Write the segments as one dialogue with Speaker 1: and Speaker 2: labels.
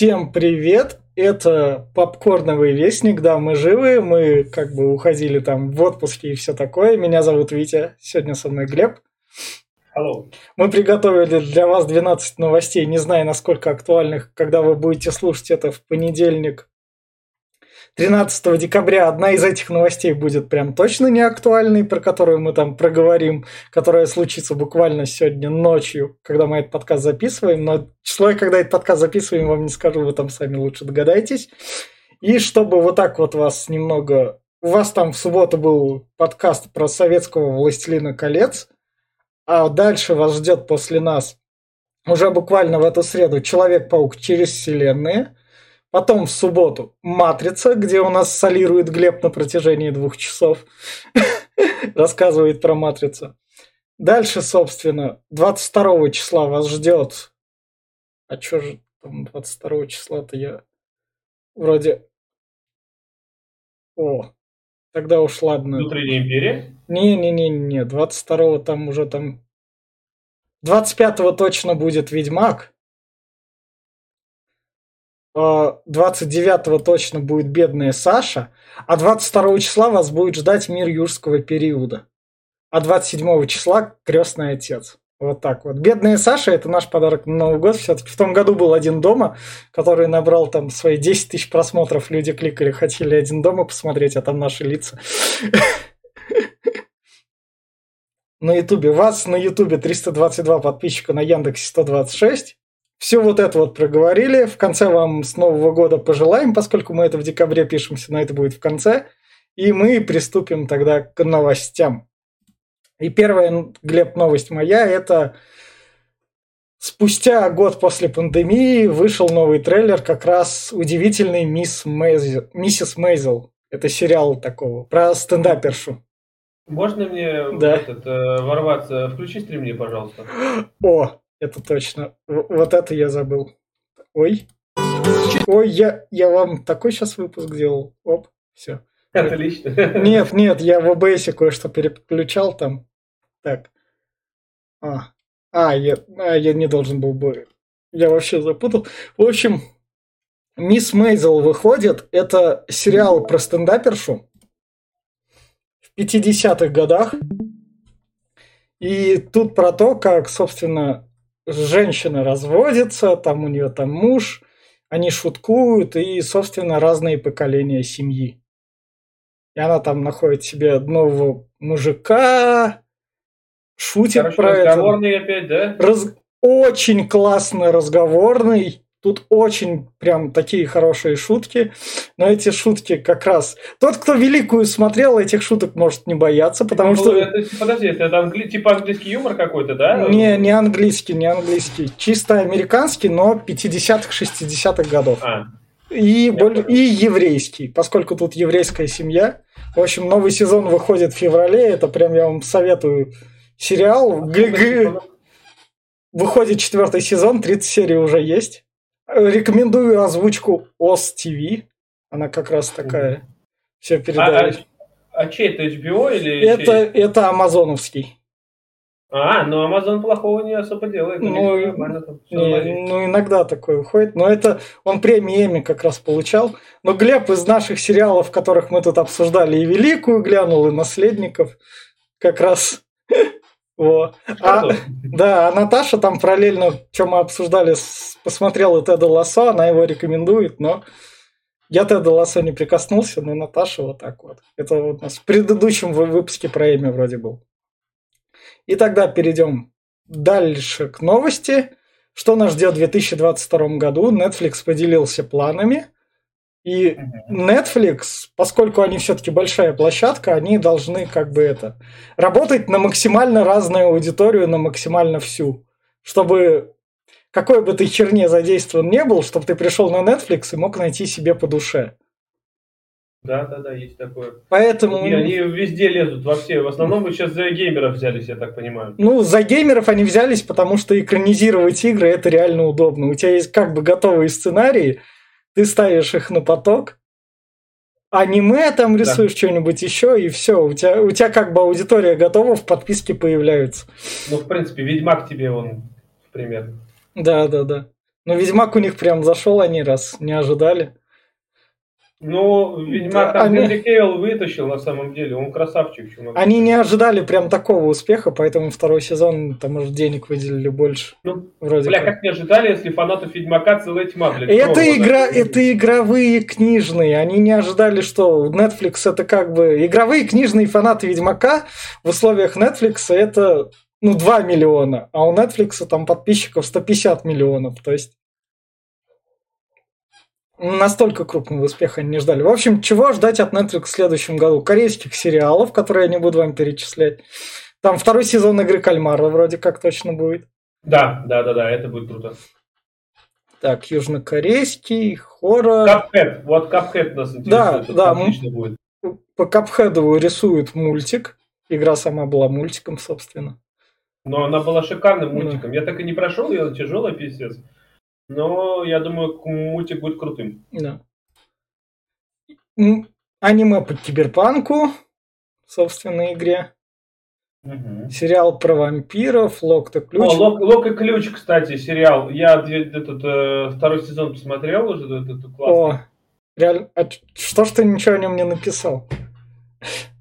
Speaker 1: Всем привет! Это попкорновый вестник, да, мы живы, мы как бы уходили там в отпуске и все такое. Меня зовут Витя, сегодня со мной Глеб.
Speaker 2: Hello.
Speaker 1: Мы приготовили для вас 12 новостей, не знаю, насколько актуальных, когда вы будете слушать это в понедельник, 13 декабря одна из этих новостей будет прям точно не актуальной, про которую мы там проговорим, которая случится буквально сегодня ночью, когда мы этот подкаст записываем. Но число, когда этот подкаст записываем, вам не скажу, вы там сами лучше догадаетесь. И чтобы вот так вот вас немного... У вас там в субботу был подкаст про советского «Властелина колец», а дальше вас ждет после нас уже буквально в эту среду «Человек-паук через вселенные», Потом в субботу «Матрица», где у нас солирует Глеб на протяжении двух часов. Рассказывает про «Матрицу». Дальше, собственно, 22 числа вас ждет... А что же там 22 числа-то я вроде... О, тогда уж ладно.
Speaker 2: Внутренняя империя?
Speaker 1: Не-не-не-не, 22 там уже там... 25 точно будет Ведьмак. 29-го точно будет бедная Саша, а 22 числа вас будет ждать мир юрского периода. А 27 числа крестный отец. Вот так вот. Бедная Саша – это наш подарок на Новый год. Все-таки в том году был один дома, который набрал там свои 10 тысяч просмотров. Люди кликали, хотели один дома посмотреть, а там наши лица. На Ютубе. Вас на Ютубе 322 подписчика, на Яндексе 126. Все вот это вот проговорили. В конце вам с Нового года пожелаем, поскольку мы это в декабре пишемся, но это будет в конце. И мы приступим тогда к новостям. И первая, Глеб, новость моя, это спустя год после пандемии вышел новый трейлер, как раз удивительный Мисс Мейзел, Миссис Мейзел. Это сериал такого, про стендапершу.
Speaker 2: Можно мне
Speaker 1: да.
Speaker 2: этот, э, ворваться? Включи стрим мне, пожалуйста.
Speaker 1: О, это точно. Вот это я забыл. Ой. Ой, я, я вам такой сейчас выпуск делал. Оп, все.
Speaker 2: Отлично.
Speaker 1: Нет, нет, я в OBS кое-что переключал там. Так. А, а, я, а, я не должен был бы... Я вообще запутал. В общем, Мисс Мейзел выходит. Это сериал про стендапершу в 50-х годах. И тут про то, как, собственно, женщина разводится, там у нее там муж, они шуткуют, и, собственно, разные поколения семьи. И она там находит себе нового мужика, шутит
Speaker 2: Короче,
Speaker 1: про это.
Speaker 2: разговорный опять, да?
Speaker 1: Раз... Очень классный разговорный. Тут очень прям такие хорошие шутки. Но эти шутки как раз... Тот, кто Великую смотрел, этих шуток может не бояться, потому
Speaker 2: Ну,
Speaker 1: что...
Speaker 2: это, подожди, это англи... типа английский юмор какой-то, да?
Speaker 1: Не, не английский, не английский. Чисто американский, но 50-х, 60-х годов.
Speaker 2: А,
Speaker 1: И,
Speaker 2: понял.
Speaker 1: и еврейский, поскольку тут еврейская семья. В общем, новый сезон выходит в феврале. Это прям я вам советую сериал. Г- г- Выходит четвертый сезон, 30 серий уже есть. Рекомендую озвучку ОС ТВ. Она как раз такая. Все
Speaker 2: а, а,
Speaker 1: передает.
Speaker 2: а чей это HBO или
Speaker 1: Это,
Speaker 2: чей?
Speaker 1: это амазоновский.
Speaker 2: А, ну Amazon плохого не особо делает.
Speaker 1: Ну, Не, ну, иногда такое выходит. Но это он премии Эмми как раз получал. Но Глеб из наших сериалов, которых мы тут обсуждали, и Великую глянул, и Наследников. Как раз. Во. А, да, а Наташа там параллельно, что мы обсуждали, посмотрела Теда Лассо, она его рекомендует, но я Теда Лассо не прикоснулся, но Наташа вот так вот. Это вот у нас в предыдущем вы- выпуске про Эми вроде был. И тогда перейдем дальше к новости. Что нас ждет в 2022 году? Netflix поделился планами. И Netflix, поскольку они все-таки большая площадка, они должны как бы это работать на максимально разную аудиторию, на максимально всю. Чтобы какой бы ты херне задействован не был, чтобы ты пришел на Netflix и мог найти себе по душе.
Speaker 2: Да, да, да, есть такое.
Speaker 1: Поэтому,
Speaker 2: И они везде лезут, во все. В основном вы сейчас за геймеров взялись, я так понимаю.
Speaker 1: ну, за геймеров они взялись, потому что экранизировать игры это реально удобно. У тебя есть как бы готовые сценарии, ты ставишь их на поток, аниме там рисуешь что-нибудь еще, и все. У тебя, у тебя как бы аудитория готова, в подписке появляются.
Speaker 2: Ну, в принципе, Ведьмак тебе он, пример.
Speaker 1: Да, да, да. Ну, Ведьмак у них прям зашел они раз, не ожидали.
Speaker 2: Ну, Ведьмак
Speaker 1: Да,
Speaker 2: там
Speaker 1: они-
Speaker 2: Генри Кейвилл вытащил на самом деле. Он красавчик. могу
Speaker 1: Они не ожидали прям такого успеха, поэтому второй сезон там уже денег выделили больше.
Speaker 2: Ну,
Speaker 1: Вроде
Speaker 2: бля,
Speaker 1: как.
Speaker 2: как не ожидали, если фанатов Ведьмака целая тьма, блядь.
Speaker 1: Это
Speaker 2: Крома,
Speaker 1: игра,
Speaker 2: да.
Speaker 1: это игровые книжные. Они не ожидали, что Netflix это как бы игровые книжные фанаты Ведьмака в условиях Netflix это ну 2 миллиона, а у Netflix там подписчиков 150 миллионов. То есть настолько крупного успеха они не ждали. В общем, чего ждать от Netflix в следующем году? Корейских сериалов, которые я не буду вам перечислять. Там второй сезон игры Кальмара вроде как точно будет.
Speaker 2: Да, да, да, да, это будет круто.
Speaker 1: Так, южнокорейский, хоррор.
Speaker 2: Капхэт, вот Капхэт нас интересует.
Speaker 1: Да,
Speaker 2: это
Speaker 1: да,
Speaker 2: Отлично будет.
Speaker 1: по Капхеду рисуют мультик. Игра сама была мультиком, собственно.
Speaker 2: Но она была шикарным
Speaker 1: Да.
Speaker 2: мультиком. Я так и не прошел ее, тяжелая пиздец. Но я думаю, мультик будет крутым.
Speaker 1: Да. Аниме по киберпанку, собственно, игре.
Speaker 2: Мгм.
Speaker 1: Сериал про вампиров, Лок-то ключ.
Speaker 2: О, Лок, Лок и Ключ, кстати, сериал. Я этот э, второй сезон посмотрел уже, это, это классно.
Speaker 1: О, реально. А что ж ты ничего о нем не написал?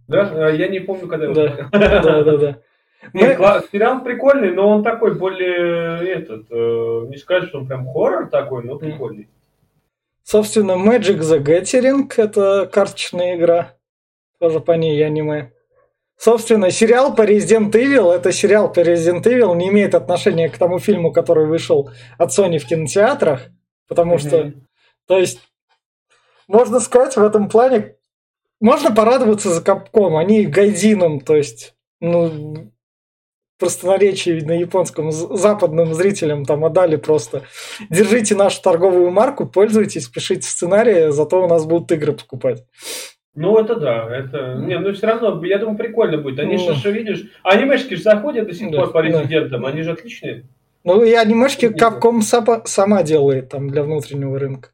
Speaker 2: Да? Э, Я не помню, когда его
Speaker 1: Да. Да, да, да.
Speaker 2: Не,
Speaker 1: Мы-
Speaker 2: кла- сериал прикольный, но он такой более этот. э, не сказать, что он прям хоррор такой, но прикольный.
Speaker 1: Собственно, Magic the Gathering – это карточная игра. Тоже по ней аниме. Собственно, сериал по Resident Evil – это сериал по Resident Evil, не имеет отношения к тому фильму, который вышел от Sony в кинотеатрах, потому что,
Speaker 2: Мгм.
Speaker 1: то есть, можно сказать, в этом плане, можно порадоваться за Капком, они гайдином, то есть, ну, простонаречие на японском западным зрителям там отдали просто держите нашу торговую марку, пользуйтесь, пишите сценарии, зато у нас будут игры покупать.
Speaker 2: Ну, это да, это... Не, ну все равно, я думаю, прикольно будет. Они
Speaker 1: Ну.
Speaker 2: же, видишь, анимешки же заходят до сих
Speaker 1: Да,
Speaker 2: пор по
Speaker 1: да.
Speaker 2: резидентам, они же отличные.
Speaker 1: Ну и анимешки. Capcom сама, сама делает там для внутреннего рынка.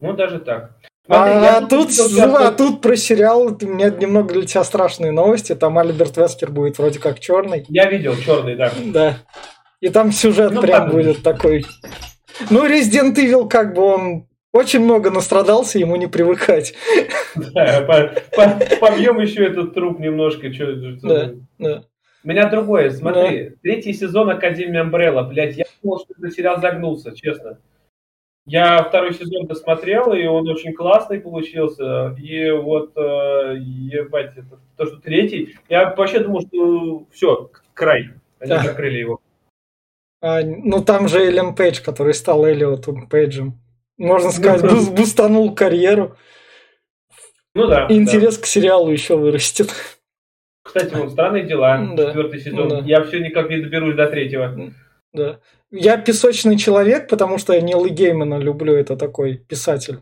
Speaker 2: Ну, даже так. Смотри,
Speaker 1: А,
Speaker 2: я
Speaker 1: тут, а тут про сериал у меня немного для тебя страшные новости. Там Альберт Вескер будет вроде как черный.
Speaker 2: Я видел черный, да.
Speaker 1: Да. И там сюжет
Speaker 2: Ну,
Speaker 1: прям
Speaker 2: ладно.
Speaker 1: будет такой. Ну, Resident Evil, как бы он очень много настрадался, ему не привыкать.
Speaker 2: Да, по- по- Побьем еще этот труп немножко.
Speaker 1: Да. Да.
Speaker 2: У меня другое, смотри, третий сезон Академии Амбрелла, блядь, я думал, что этот сериал загнулся, честно. Я второй сезон досмотрел, и он очень классный получился. И вот, э, ебать, это, то, что третий, я вообще думал, что все, край. Они
Speaker 1: Да.
Speaker 2: закрыли его.
Speaker 1: А, ну, там же Эллен Пейдж, который стал Эллиотом Пейджем. Можно сказать,
Speaker 2: Ну,
Speaker 1: бус- бустанул карьеру.
Speaker 2: Ну да.
Speaker 1: Интерес к сериалу еще вырастет.
Speaker 2: да. Кстати, вон, странные дела,
Speaker 1: Да.
Speaker 2: четвертый сезон.
Speaker 1: Да.
Speaker 2: Я все никак не доберусь до третьего.
Speaker 1: Да. Я песочный человек, потому что я Нила Геймана люблю. Это такой писатель.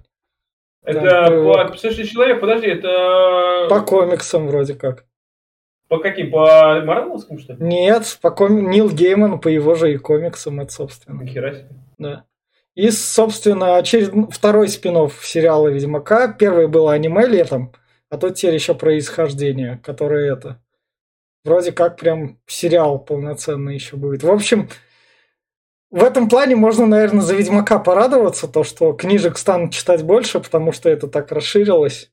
Speaker 2: Это,
Speaker 1: Да,
Speaker 2: по, слушай, человек, подожди, это
Speaker 1: По комиксам вроде как.
Speaker 2: по каким? По Марвеловским, что ли?
Speaker 1: Нет, по коми... Нил Гейман по его же и комиксам, это собственно.
Speaker 2: Нихера себе.
Speaker 1: Да. И, собственно, очеред... второй спин сериала Ведьмака. Первый был аниме летом, а тут теперь еще происхождение, которое это. Вроде как прям сериал полноценный еще будет. В общем, в этом плане можно, наверное, за Ведьмака порадоваться, то, что книжек станут читать больше, потому что это так расширилось.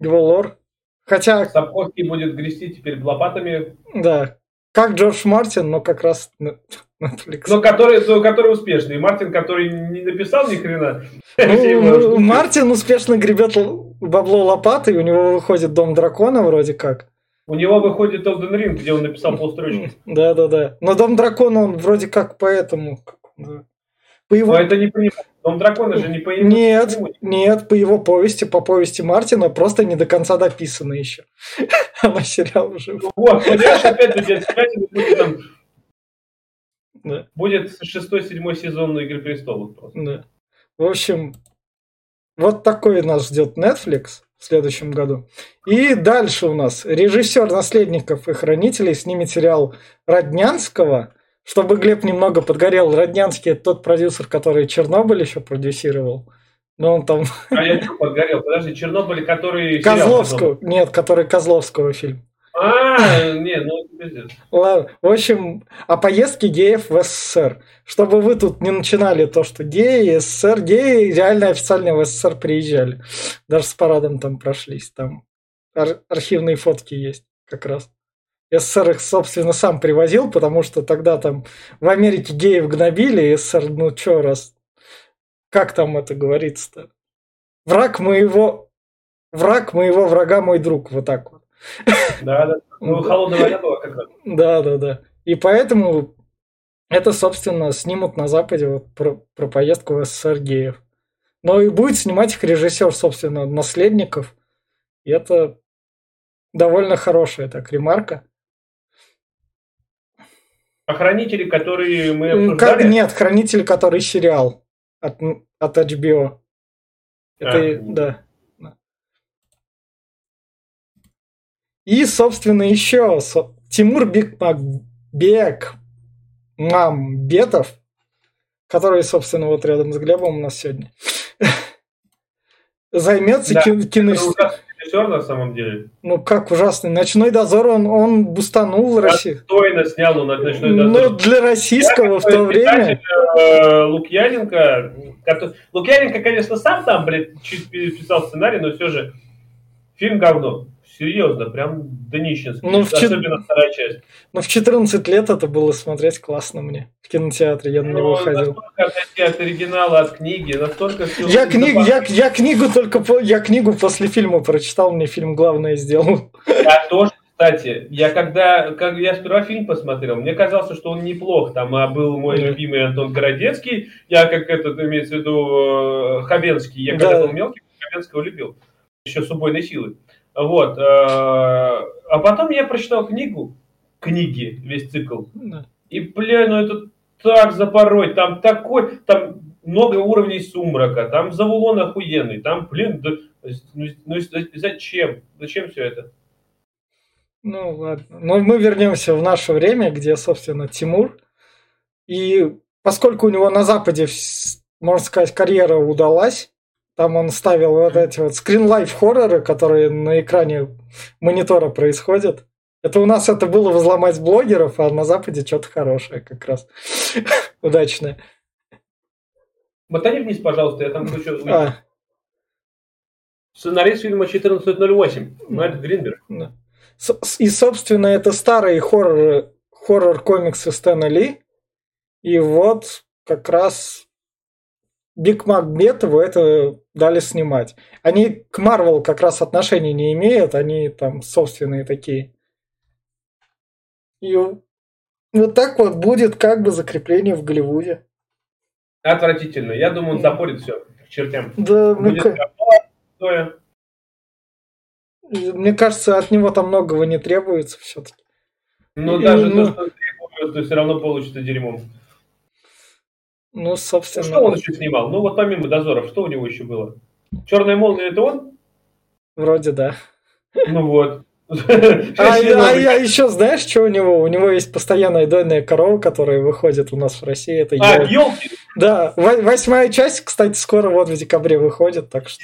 Speaker 1: Его лор. Хотя,
Speaker 2: Сапковский будет грести теперь лопатами,
Speaker 1: да, как Джордж Мартин, но как раз Netflix.
Speaker 2: но который, но который успешный. Мартин, который не написал ни хрена.
Speaker 1: Ну. Мартин успешно гребет бабло лопатой, у него выходит Дом Дракона вроде как.
Speaker 2: У него выходит Elden Ring, где он написал полстрочки.
Speaker 1: Да-да-да. Но Дом Дракона, он вроде как поэтому... да. По его...
Speaker 2: Но это не понимаю. Дом дракона же не понимает.
Speaker 1: Нет, нет, по его повести, по повести Мартина, просто не до конца дописано еще. Она сериал уже.
Speaker 2: Вот, понимаешь, опять у тебя связь будет там...
Speaker 1: Да.
Speaker 2: Будет шестой, седьмой сезон на Игры Престолов просто.
Speaker 1: Да. В общем, вот такой нас ждет Netflix в следующем году. И дальше у нас режиссер наследников и хранителей снимет сериал Роднянского. Чтобы Глеб немного подгорел, Роднянский это тот продюсер, который Чернобыль еще продюсировал. Но он там
Speaker 2: А я подгорел? Подожди, Чернобыль, который...
Speaker 1: Козловского, нет, который Козловского фильм.
Speaker 2: А, не, ну это
Speaker 1: Ладно, в общем, о поездке геев в СССР. Чтобы вы тут не начинали то, что геи, СССР, геи реально официально в СССР приезжали. Даже с парадом там прошлись, там ар- архивные фотки есть как раз. СССР их, собственно, сам привозил, потому что тогда там в Америке геев гнобили, и СССР, ну чё раз, как там это говорится-то? Враг моего, враг моего врага мой друг, вот так вот.
Speaker 2: Да, да. Ну, холодная война была как раз.
Speaker 1: Да, да, да. И поэтому это, собственно, снимут на Западе вот про, про поездку в СССР геев. Но и будет снимать их режиссер, собственно, наследников. И это довольно хорошая так ремарка.
Speaker 2: А хранители, которые мы
Speaker 1: М,
Speaker 2: обсуждали...
Speaker 1: Как нет, хранитель, который сериал от, от HBO. Это,
Speaker 2: А.
Speaker 1: да. да. И, собственно, еще Тимур Бекмамбек Мамбетов, который, собственно, вот рядом с Глебом у нас сегодня, займется
Speaker 2: Да.
Speaker 1: кин- кино...
Speaker 2: Режиссер на самом деле.
Speaker 1: Ну, как ужасный. Ночной дозор, он, он бустанул Россию.
Speaker 2: Достойно снял он ночной
Speaker 1: Ну,
Speaker 2: дозор.
Speaker 1: для российского в то время...
Speaker 2: Э, Лукьяненко. Лукьяненко, конечно, сам там, блядь, чуть писал сценарий, но все же фильм говно. Серьезно, прям днищенский.
Speaker 1: Ну, в
Speaker 2: Особенно вторая часть.
Speaker 1: Ну, в 14 лет это было смотреть классно мне. В кинотеатре я на него
Speaker 2: Ну,
Speaker 1: ходил.
Speaker 2: настолько отойти от оригинала, от книги, настолько.
Speaker 1: Я, книг, я, я книгу только по- я книгу после фильма прочитал, мне фильм главное сделал.
Speaker 2: Я тоже, кстати, я когда, как я сперва фильм посмотрел, мне казалось, что он неплох. Там а, был мой
Speaker 1: Да.
Speaker 2: любимый Антон Городецкий, я как этот, имеется в виду, э, Хабенский. Я когда
Speaker 1: Да.
Speaker 2: был мелкий, Хабенского любил. Еще с убойной силы. Вот. э, А потом я прочитал книгу, книги, весь цикл. И, бля, ну это так запороть, там такой, там много уровней сумрака, там завулон охуенный, там, блин, да, ну, ну, зачем? Зачем все это?
Speaker 1: Ну ладно. Но мы вернемся в наше время, где, собственно, Тимур. И поскольку у него на Западе, можно сказать, карьера удалась, там он ставил вот эти вот скринлайф хорроры, которые на экране монитора происходят. Это у нас это было взломать блогеров, а на Западе что-то хорошее как раз. Удачное.
Speaker 2: Мотани вниз, пожалуйста, я там хочу...
Speaker 1: А,
Speaker 2: Сценарист фильма 1408, Майк Гринберг.
Speaker 1: Да. И, собственно, это старые хорроры, хоррор-комиксы Стэна Ли. И вот как раз Биг Макбетову это дали снимать. Они к Марвел как раз отношений не имеют, они там собственные такие. И вот так вот будет как бы закрепление в Голливуде.
Speaker 2: Отвратительно. Я думаю, он запорит все к чертям.
Speaker 1: Да, мне,
Speaker 2: Будет стоя.
Speaker 1: мне кажется, от него там многого не требуется все-таки.
Speaker 2: Но
Speaker 1: И,
Speaker 2: даже
Speaker 1: ну-
Speaker 2: то, что он требует, то все равно получится дерьмом.
Speaker 1: Ну,
Speaker 2: Ну,
Speaker 1: собственно.
Speaker 2: Что он еще снимал? Ну вот помимо дозоров, что у него еще было? Черная молния это он?
Speaker 1: Вроде да.
Speaker 2: Ну вот.
Speaker 1: А, а, а еще знаешь, что у него? У него есть постоянная дойная корова, которая выходит у нас в России. Это
Speaker 2: А, елки!
Speaker 1: Да, во- восьмая часть, кстати, скоро вот в декабре выходит, так что...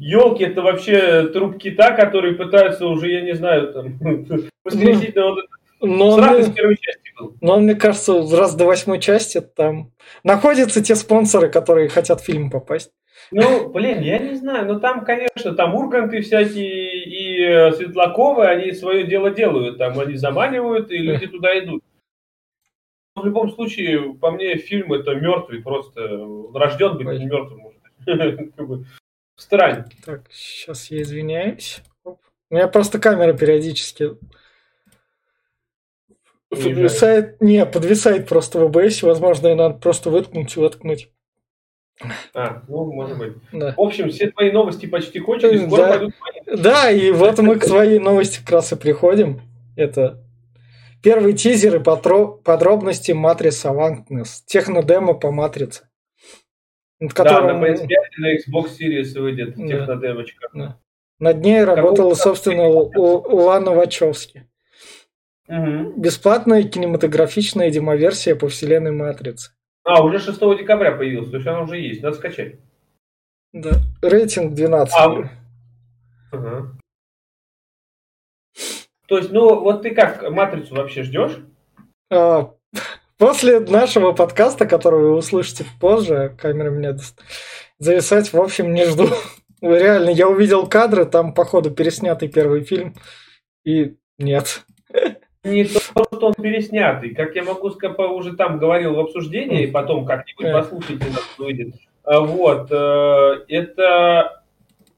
Speaker 2: Елки это вообще труп кита, который пытаются уже, я не знаю, там, воскресить, но он
Speaker 1: Но,
Speaker 2: срак
Speaker 1: он,
Speaker 2: из первой части был.
Speaker 1: но мне кажется, раз до восьмой части там находятся те спонсоры, которые хотят в фильм попасть.
Speaker 2: Ну, блин, я не знаю, но там, конечно, там Урганты всякие и э, Светлаковы, они свое дело делают, там они заманивают, и люди туда идут. В любом случае, по мне, фильм это мертвый, просто он рожден быть не мертвым. Странь.
Speaker 1: Так, сейчас я извиняюсь. У меня просто камера периодически. Подвисает. Не, подвисает просто в OBS. Возможно, и надо просто выткнуть и воткнуть.
Speaker 2: А, ну, может быть.
Speaker 1: Да.
Speaker 2: В общем, все твои новости почти кончились, скоро
Speaker 1: Да.
Speaker 2: пойдут.
Speaker 1: Да, и вот мы к твоей новости как раз и приходим. Это первый тизер и потро- подробности Матрица Awakeness. Технодемо по Матрице. Над
Speaker 2: Да,
Speaker 1: которым
Speaker 2: на PS5 и на Xbox Series выйдет
Speaker 1: Да.
Speaker 2: технодемочка.
Speaker 1: над ней работала, собственно, Лана Вачовски.
Speaker 2: Мгм.
Speaker 1: Бесплатная кинематографичная демоверсия по вселенной Матрицы.
Speaker 2: А, уже 6 декабря появился, то есть она уже есть, надо скачать.
Speaker 1: Да. Рейтинг 12.
Speaker 2: А, Ага. То есть, ну, вот ты как матрицу вообще ждешь?
Speaker 1: А, после нашего подкаста, который вы услышите позже, камера меня зависать, в общем, не жду. Реально, я увидел кадры, там, походу, переснятый первый фильм, и нет.
Speaker 2: Не то, что он переснятый. Как я могу сказать, уже там говорил в обсуждении, потом как-нибудь послушайте, нас выйдет. А, вот. Э, это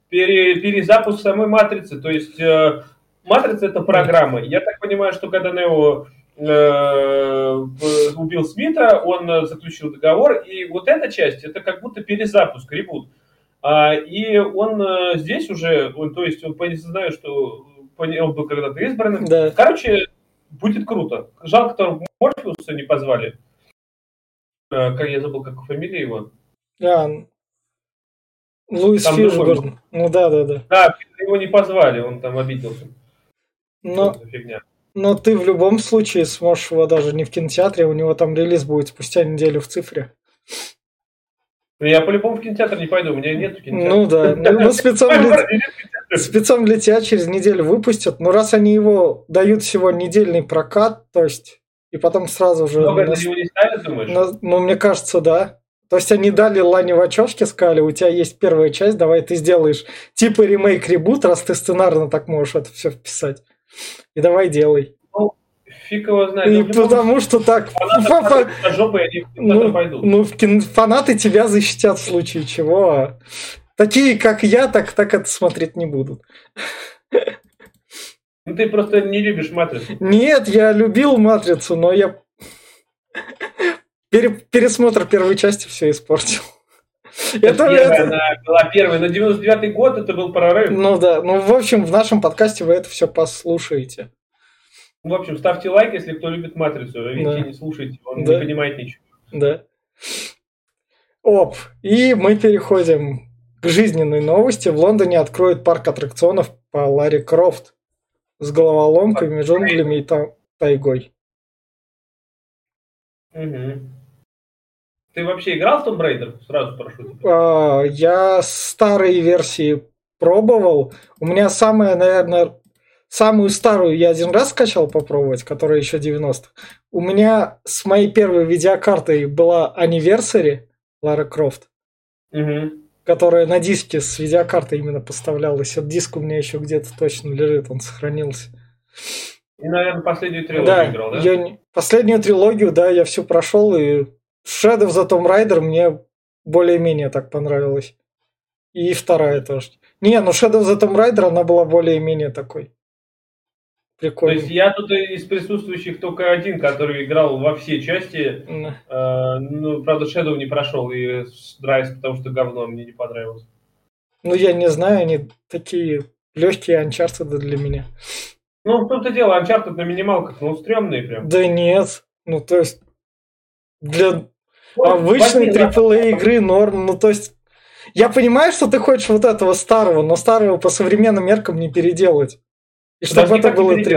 Speaker 2: пере, перезапуск самой матрицы. То есть э, матрица это программа. Я так понимаю, что когда Нео э, убил Смита, он заключил договор, и вот эта часть, это как будто перезапуск, ребут. А, и он здесь уже, он, то есть он не знаю, что он был когда-то избранным. Да. Короче, будет круто. Жалко, что Морфеуса не позвали. Как я забыл, как фамилия его.
Speaker 1: А, Луис там Фишборн. Ну да, да, да.
Speaker 2: Да, его не позвали, он там обиделся.
Speaker 1: Но, но ты в любом случае сможешь его даже не в кинотеатре, у него там релиз будет спустя неделю в цифре.
Speaker 2: Я по-любому в кинотеатр не пойду, у меня нет кинотеатра.
Speaker 1: Ну да, ну, ну спецом, для, спецом для тебя через неделю выпустят. Но раз они его дают всего недельный прокат, то есть, и потом сразу же...
Speaker 2: Много на, его не ставят, думаешь? На,
Speaker 1: ну, мне кажется, да. То есть они дали Лане в очочке, сказали, у тебя есть первая часть, давай ты сделаешь типа ремейк-ребут, раз ты сценарно так можешь это все вписать. И давай делай.
Speaker 2: Фиг его знает.
Speaker 1: И потому что так... Фанаты, ну, ну фанаты тебя защитят в случае чего. Такие, как я, так, так это смотреть не будут.
Speaker 2: Ну ты просто не любишь матрицу.
Speaker 1: Нет, я любил матрицу, но я пересмотр первой части все испортил.
Speaker 2: Это, первая, это... Она была первой, на 99-й год это был прорыв.
Speaker 1: Ну да, ну в общем в нашем подкасте вы это все послушаете.
Speaker 2: В общем, ставьте лайк, если кто любит Матрицу. Видите, да. не слушайте, он да. не понимает ничего.
Speaker 1: Да. Оп, и мы переходим к жизненной новости. В Лондоне откроют парк аттракционов по Ларри Крофт с головоломками, джунглями и тайгой.
Speaker 2: Угу. Ты вообще играл в Tomb Raider? Сразу прошу.
Speaker 1: А, я старые версии пробовал. У меня самая, наверное, самую старую я один раз скачал попробовать, которая еще 90-х. У меня с моей первой видеокартой была Anniversary Лара Крофт.
Speaker 2: Угу.
Speaker 1: Которая на диске с видеокартой именно поставлялась. Этот диск у меня еще где-то точно лежит, он сохранился.
Speaker 2: И, наверное, последнюю трилогию да, играл, да? Я...
Speaker 1: Последнюю трилогию, да, я всю прошел, и Shadow the Tomb Raider мне более-менее так понравилось. И вторая тоже. Не, ну Shadow the Tomb Raider, она была более-менее такой.
Speaker 2: Прикольно. То есть я тут из присутствующих только один, который играл во все части. Mm. Э, ну, правда, Shadow не прошел и Драйс, потому что говно мне не понравилось.
Speaker 1: Ну, я не знаю, они такие легкие Uncharted для меня.
Speaker 2: Ну, в том-то дело, Uncharted на минималках, ну, стрёмные прям.
Speaker 1: Да нет. Ну, то есть, для ну, обычной AAA игры норм. Ну, то есть, я понимаю, что ты хочешь вот этого старого, но старого по современным меркам не переделать.
Speaker 2: И чтобы это было три.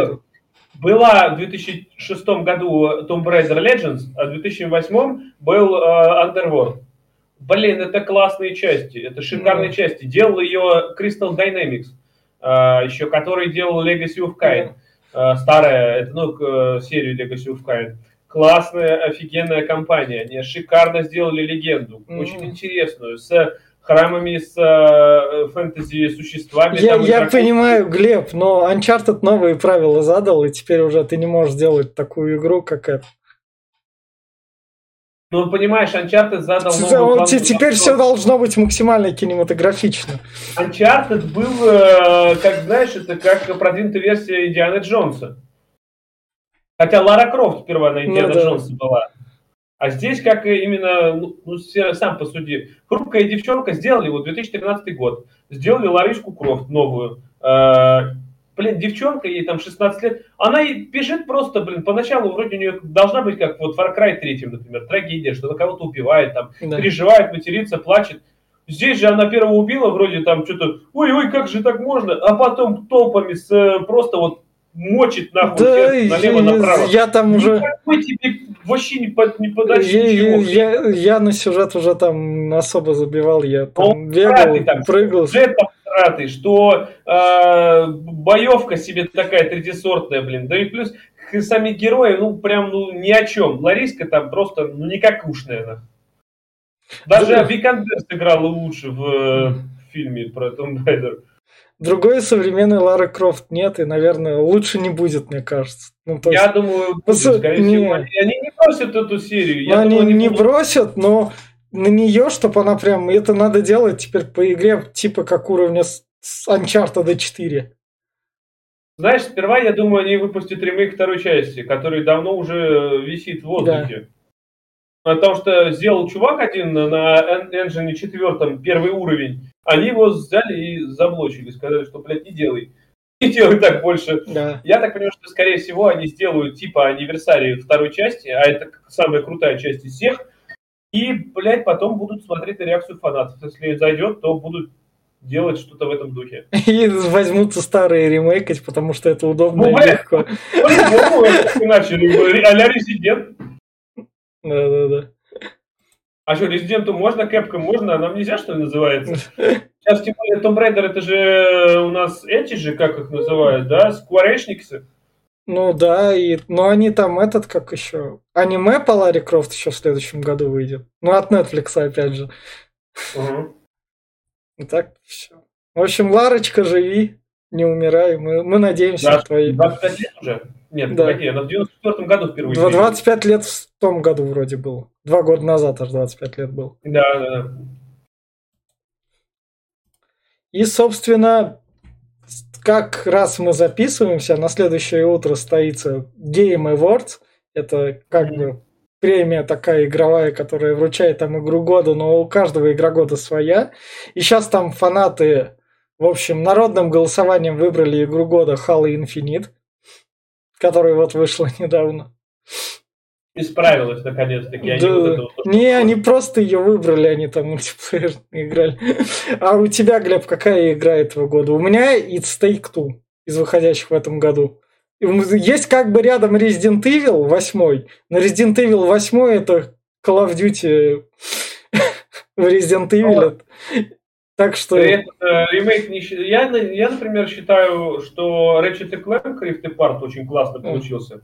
Speaker 2: Была в 2006 году Tomb Raider Legends, а в 2008 был uh, Underworld. Блин, это классные части, это шикарные mm. части. Делал ее Crystal Dynamics, uh, еще который делал Legacy of Kain. Mm. Uh, старая, это, ну, серию Legacy of Kain классная, офигенная компания. Они шикарно сделали легенду, mm-hmm. очень интересную, с храмами, с э, фэнтези-существами.
Speaker 1: Я, я понимаю, Глеб, но Uncharted новые правила задал, и теперь уже ты не можешь сделать такую игру, как это.
Speaker 2: Ну, понимаешь, Uncharted задал новую
Speaker 1: Он, Теперь все должно быть максимально кинематографично.
Speaker 2: Uncharted был, э, как знаешь, это как продвинутая версия Индианы Джонса. Хотя Лара Крофт сперва на Индиана ну, да. Джонса была. А здесь, как именно, ну, ну сам посуди, хрупкая девчонка сделали, вот 2013 год, сделали Лариску Крофт новую. Э, блин, девчонка, ей там 16 лет, она и бежит просто, блин, поначалу вроде у нее должна быть, как вот Far Cry 3, например, трагедия, что она кого-то убивает, там, да. переживает, матерится, плачет. Здесь же она первого убила, вроде там что-то, ой-ой, как же так можно, а потом толпами с, э, просто вот мочит нахуй да, налево-направо.
Speaker 1: Я, я там уже...
Speaker 2: Никакой тебе вообще не, под, не подачи
Speaker 1: я, ничего. Я, я, на сюжет уже там особо забивал, я там ну, бегал, там, прыгал.
Speaker 2: Сюжет там затраты, что э, боевка себе такая третисортная, блин. Да и плюс сами герои, ну, прям, ну, ни о чем. Лариска там просто, ну, никакушная, нахуй. Даже Викандер сыграла лучше в, э, в фильме про Том Райдер.
Speaker 1: Другой современной Лары Крофт нет, и, наверное, лучше не будет, мне кажется.
Speaker 2: Ну, то я есть... думаю, будет, скорее не... всего. Они, они не бросят эту серию.
Speaker 1: Я они, думаю, они не будут... бросят, но на нее, чтобы она прям... Это надо делать теперь по игре типа как уровня с Uncharted 4.
Speaker 2: Знаешь, сперва, я думаю, они выпустят ремейк второй части, который давно уже висит в воздухе. Да. Потому что сделал чувак один на Engine 4, первый уровень. Они его взяли и заблочили. Сказали, что, блядь, не делай. Не делай так больше. Да. Я так понимаю, что, скорее всего, они сделают типа анниверсарий второй части, а это самая крутая часть из всех. И, блядь, потом будут смотреть на реакцию фанатов. Если зайдет, то будут делать что-то в этом духе.
Speaker 1: И возьмутся старые ремейкать, потому что это удобно ну, и легко.
Speaker 2: По-любому, иначе, а-ля Резидент.
Speaker 1: Да-да-да.
Speaker 2: А что, Резиденту можно, кэпкам можно, а нам нельзя, что ли, называется? Сейчас, тем более, Tomb Raider, это же у нас эти же, как их называют, да, скворечниксы?
Speaker 1: Ну да, и, но они там этот, как еще, аниме по Ларри Крофт еще в следующем году выйдет. Ну, от Netflix, опять же. Угу. И так все. В общем, Ларочка, живи, не умирай. Мы, мы надеемся
Speaker 2: на твои... 25 лет уже? Нет, да. погоди, она в 94 году впервые.
Speaker 1: 25 лет в том году вроде было. Два года назад аж 25 лет был.
Speaker 2: Да, да, да.
Speaker 1: И, собственно, как раз мы записываемся, на следующее утро стоится Game Awards. Это как mm-hmm. бы премия такая игровая, которая вручает там игру года, но у каждого игра года своя. И сейчас там фанаты, в общем, народным голосованием выбрали игру года Halo Infinite которая вот вышла недавно.
Speaker 2: Исправилась наконец-таки.
Speaker 1: Да. Они вот вот, не, они просто ее выбрали, они там мультиплеер играли. А у тебя, Глеб, какая игра этого года? У меня It's Take Two из выходящих в этом году. Есть как бы рядом Resident Evil 8, но Resident Evil 8 это Call of Duty в Resident Evil. Так что...
Speaker 2: Это, э, ремейк не я, я, например, считаю, что Ratchet Clank Rift Apart очень классно получился.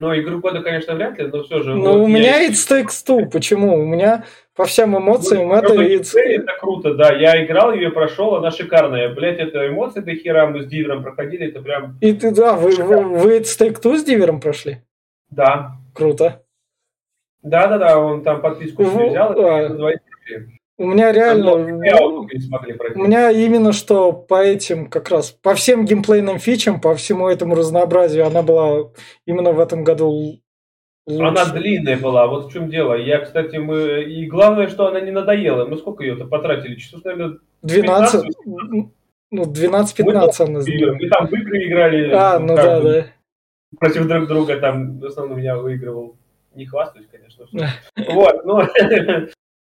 Speaker 2: Ну, игру года, конечно, вряд ли, но все же.
Speaker 1: Ну, вот у меня я... It's Takes Two. Почему? У меня по всем эмоциям ну, это...
Speaker 2: It's... Это круто, да. Я играл, ее прошел, она шикарная. Блять, это эмоции до хера мы с Дивером проходили, это прям...
Speaker 1: И ты, да, вы, вы, вы It's Take Two с Дивером прошли?
Speaker 2: Да.
Speaker 1: Круто.
Speaker 2: Да-да-да, он там подписку ну, взял, а... и
Speaker 1: у меня реально... У меня именно что по этим, как раз, по всем геймплейным фичам, по всему этому разнообразию, она была именно в этом году лучше.
Speaker 2: Она длинная была, вот в чем дело. Я, кстати, мы... И главное, что она не надоела. Мы сколько ее-то потратили? Часов, наверное,
Speaker 1: 12... 15? Ну, 12-15 она
Speaker 2: сделала. Мы там в игры играли.
Speaker 1: А, ну да, да.
Speaker 2: Против друг друга там, в основном, меня выигрывал. Не хвастаюсь, конечно. Вот, ну,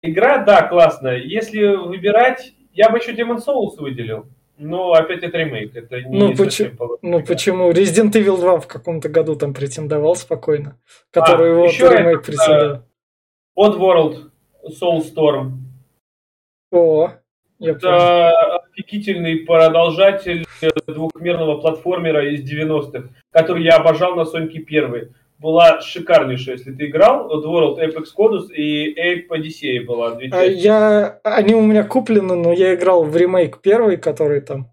Speaker 2: Игра, да, классная. Если выбирать, я бы еще Demon Souls выделил. Но опять это ремейк, это не
Speaker 1: ну, почему, ну почему? Resident Evil 2 в каком-то году там претендовал спокойно, который а, его ремейк это, претендовал.
Speaker 2: Oddworld Soulstorm.
Speaker 1: О,
Speaker 2: я это понял. офигительный продолжатель двухмерного платформера из 90-х, который я обожал на Соньке первой была шикарнейшая. Если ты играл, вот World Apex Codus и Ape Odyssey была.
Speaker 1: А я, они у меня куплены, но я играл в ремейк первый, который там.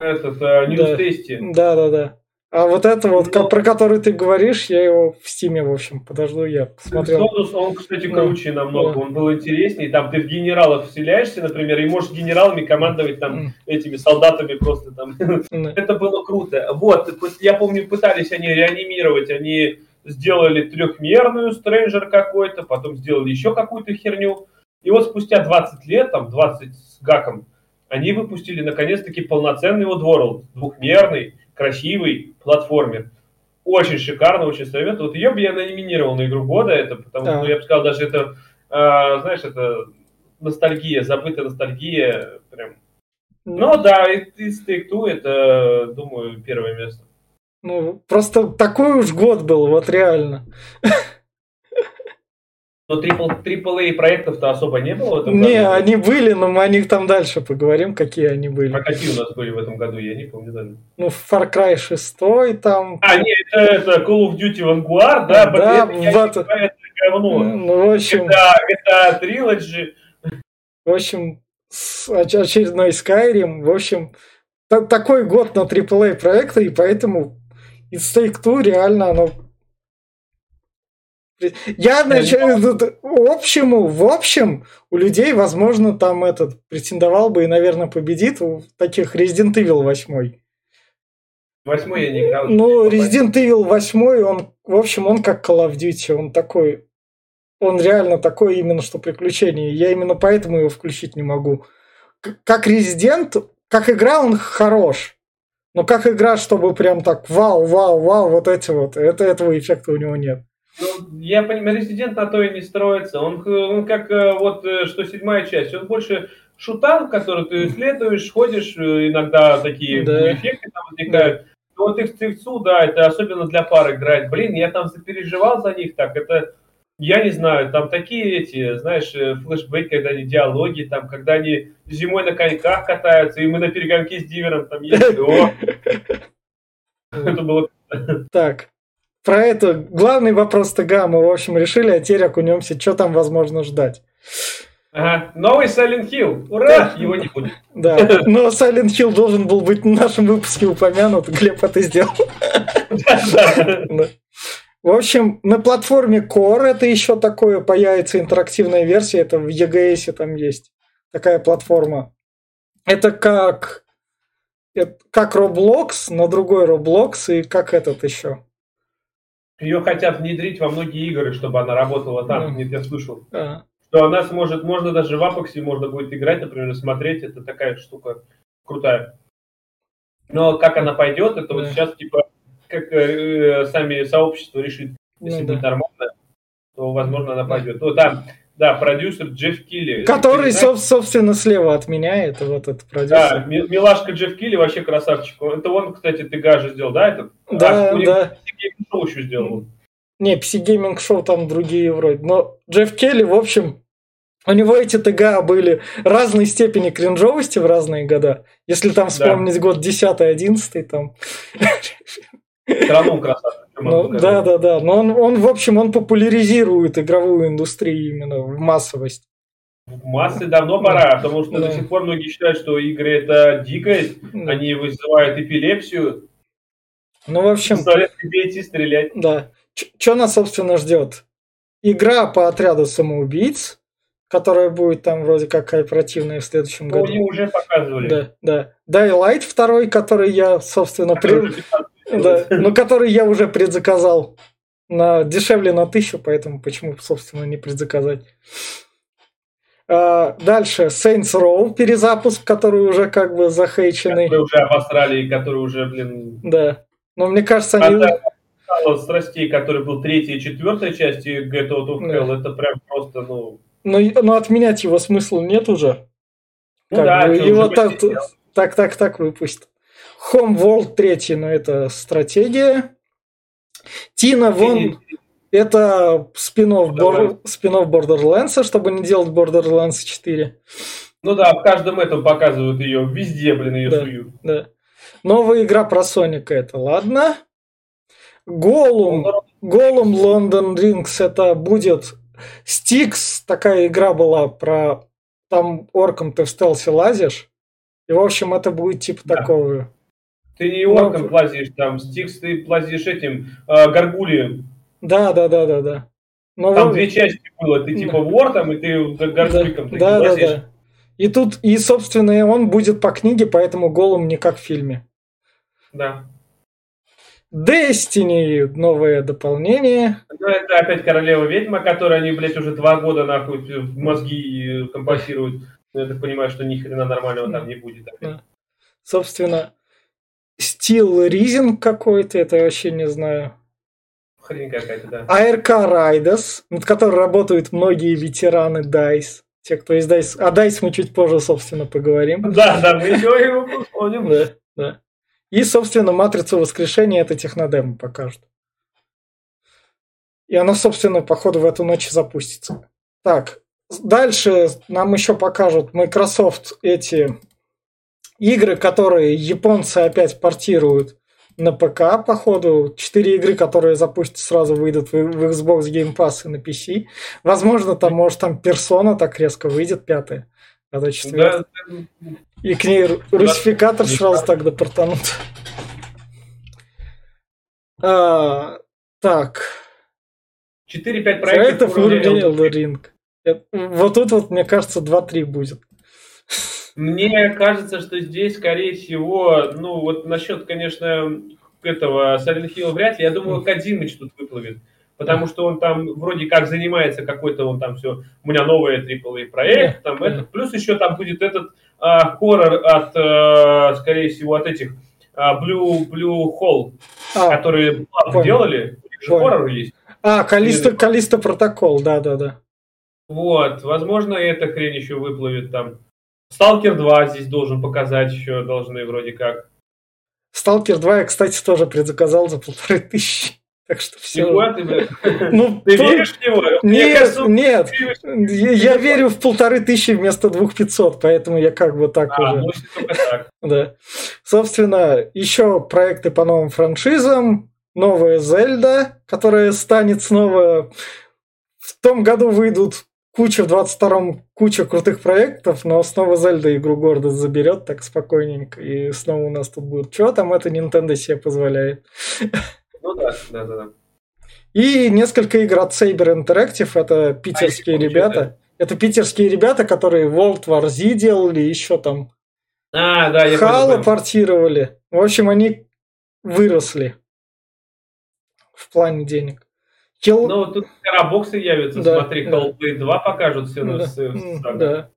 Speaker 2: Этот, uh, News да. Tasty.
Speaker 1: Да, да, да. А вот это вот, ну, про который ты говоришь, я его в стиме, в общем, подожду, я посмотрел.
Speaker 2: Содус, он, кстати, круче да. намного, да. он был интереснее. Там ты в генералов вселяешься, например, и можешь генералами командовать там mm. этими солдатами просто там. Mm. это было круто. Вот, я помню, пытались они реанимировать, они сделали трехмерную стрэнджер какой-то, потом сделали еще какую-то херню. И вот спустя 20 лет, там 20 с гаком, они выпустили наконец-таки полноценный вот World, двухмерный, красивый платформер. Очень шикарно, очень советую. Вот ее бы я номинировал на игру года, это потому что, ну, я бы сказал, даже это, э, знаешь, это ностальгия, забытая ностальгия, прям. Ну да, и, и Take Two это, думаю, первое место.
Speaker 1: Ну, просто такой уж год был, вот реально.
Speaker 2: Но AAA проектов-то особо не было в этом
Speaker 1: Не, году? они были, но мы о них там дальше поговорим, какие они были.
Speaker 2: А какие у нас были в этом году, я не помню даже.
Speaker 1: Ну, Far Cry 6 там...
Speaker 2: А, нет, это, это Call of Duty Vanguard, да?
Speaker 1: Да, вот. Это говно. Ну, в общем...
Speaker 2: Это, это Trilogy.
Speaker 1: В общем, очередной Skyrim. В общем, такой год на AAA проекты, и поэтому из Take-Two реально оно я, значит, в общем, в общем, у людей, возможно, там этот претендовал бы и, наверное, победит у таких Resident Evil 8.
Speaker 2: Восьмой я не играл.
Speaker 1: Ну, Resident Evil 8, он, в общем, он как Call of Duty, он такой, он реально такой именно что приключение. Я именно поэтому его включить не могу. Как Resident, как игра он хорош. Но как игра, чтобы прям так вау, вау, вау, вот эти вот, это, этого эффекта у него нет.
Speaker 2: Ну, я понимаю, резидент на то и не строится. Он, он как э, вот э, что седьмая часть, он больше шутан, который ты исследуешь, ходишь, э, иногда такие да. эффекты там возникают. Да. Но вот их цивцу, да, это особенно для пар играть. Блин, я там запереживал за них так, это, я не знаю, там такие эти, знаешь, флешбеки, когда они диалоги, там, когда они зимой на коньках катаются, и мы на перегонке с Дивером там ездили. Это было...
Speaker 1: Так, про это главный вопрос-то мы, в общем, решили, а теперь окунемся, что там возможно ждать.
Speaker 2: Ага. Новый Silent Hill. Ура! Его не будет.
Speaker 1: Да, но Silent Hill должен был быть в нашем выпуске упомянут. Глеб это сделал. В общем, на платформе Core это еще такое появится интерактивная версия. Это в EGS там есть такая платформа. Это как как Roblox, но другой Roblox и как этот еще.
Speaker 2: Ее хотят внедрить во многие игры, чтобы она работала там. Нет, я слышал. А. Что она сможет, можно даже в Апоксе можно будет играть, например, смотреть. Это такая штука крутая. Но как она пойдет, это вот сейчас типа как э, сами сообщество решит, если ну, будет да. нормально, то возможно она пойдет. Ну, там да, продюсер Джефф Килли.
Speaker 1: Который, соб- собственно, слева от меня, это вот этот продюсер.
Speaker 2: Да, милашка Джефф Килли вообще красавчик. Это он, кстати, ты же сделал, да? Этот?
Speaker 1: Да, а, да.
Speaker 2: Шоу еще сделал.
Speaker 1: Не, PC Gaming Show там другие вроде. Но Джефф Келли, в общем, у него эти ТГА были разной степени кринжовости в разные года. Если там вспомнить да. год 10-11, там...
Speaker 2: Равно красавчик.
Speaker 1: Ну, да, да, да. Но он, он, в общем, он популяризирует игровую индустрию именно в массовость.
Speaker 2: В массы давно пора, потому что да. до сих пор многие считают, что игры это дикость, да. они вызывают эпилепсию.
Speaker 1: Ну, в общем...
Speaker 2: Заставляют идти стрелять.
Speaker 1: Да. Что нас, собственно, ждет? Игра по отряду самоубийц, которая будет там вроде как кооперативная в следующем ну, году.
Speaker 2: Они уже показывали.
Speaker 1: Да, да. Daylight второй, который я, собственно, при... да, ну, который я уже предзаказал на дешевле на тысячу, поэтому почему, собственно, не предзаказать. А, дальше Saints Row перезапуск, который уже как бы захейченный.
Speaker 2: Который уже обосрали, который уже, блин...
Speaker 1: Да. Но мне кажется, они...
Speaker 2: А страстей, который был третья и четвертая часть Get Out of Hell, да. это прям просто, ну...
Speaker 1: Но, но отменять его смысла нет уже. Ну как да, бы, его так, так, так, так выпустят. Home World 3, но это стратегия. Тина Вон, это спин-офф, Бор... спин Borderlands, чтобы не делать Borderlands 4.
Speaker 2: Ну да, в каждом этом показывают ее, везде, блин, ее
Speaker 1: да,
Speaker 2: суют.
Speaker 1: Да. Новая игра про Соника, это ладно. Голум, Голум Лондон Рингс, это будет Стикс, такая игра была про там орком ты в стелсе лазишь. И, в общем, это будет типа да. такого.
Speaker 2: Ты не орком Но... лазишь, там, Стикс ты лазишь этим, э, горгулием.
Speaker 1: Да, да, да, да, да.
Speaker 2: Но там вы... две части было, ты типа да. вортом, и ты горгуликом.
Speaker 1: Да, да, да, да. И тут, и, собственно, он будет по книге, поэтому голым не как в фильме.
Speaker 2: Да.
Speaker 1: Destiny новое дополнение.
Speaker 2: Ну, это опять королева ведьма, которую они, блядь, уже два года нахуй мозги компасируют. Ну, я так понимаю, что ни хрена нормального там не будет. Да.
Speaker 1: Собственно, Steel Rising какой-то, это я вообще не знаю.
Speaker 2: Хрень какая-то, да.
Speaker 1: ARK Riders, над которой работают многие ветераны DICE. Те, кто из DICE. О DICE мы чуть позже, собственно, поговорим.
Speaker 2: Да, да, мы еще его посмотрим.
Speaker 1: Да, да. И, собственно, матрицу воскрешения это технодемо покажут. И оно, собственно, походу в эту ночь запустится. Так, дальше нам еще покажут Microsoft эти игры, которые японцы опять портируют на ПК, походу. Четыре игры, которые запустят, сразу выйдут в, Xbox Game Pass и на PC. Возможно, там, может, там персона так резко выйдет, пятая. А то четвертая. Да. И к ней русификатор да. сразу тогда портанут. А, так.
Speaker 2: 4-5 проектов. Проектов
Speaker 1: уровня Elden Ring. Вот тут вот, мне кажется, 2-3 будет.
Speaker 2: Мне кажется, что здесь, скорее всего, ну вот насчет, конечно, этого Silent Hill вряд ли. Я думаю, Кадимыч тут выплывет. Потому что он там вроде как занимается какой-то, он там все, у меня новый AAA проект, там это, плюс еще там будет этот а, хоррор от, а, скорее всего, от этих а, Blue, Blue Hole, а, которые делали, у же хоррор есть.
Speaker 1: А, Калиста, Калиста протокол, да-да-да.
Speaker 2: Вот, возможно, эта хрень еще выплывет там. Сталкер 2 здесь должен показать еще, должны вроде как.
Speaker 1: Сталкер 2 я, кстати, тоже предзаказал за полторы тысячи. Так что все.
Speaker 2: Ты, ну, ты то... веришь в него?
Speaker 1: Нет, кажется, нет. Я, я верю в полторы тысячи вместо двух пятьсот, поэтому я как бы так а, уже. Только так. Да. Собственно, еще проекты по новым франшизам. Новая Зельда, которая станет снова... В том году выйдут куча в 22-м куча крутых проектов, но снова Зельда игру города заберет так спокойненько, и снова у нас тут будет. Что там это Nintendo себе позволяет?
Speaker 2: Ну да, да, да. да.
Speaker 1: И несколько игр от Saber Interactive, это питерские а, ребята. Да. Это питерские ребята, которые World War Z делали, еще там
Speaker 2: а, да, я
Speaker 1: Хала портировали. В общем, они выросли в плане денег.
Speaker 2: Кил... Ну, тут карабоксы явятся, да, смотри, да. Hellblade 2 покажут все. Да,
Speaker 1: да.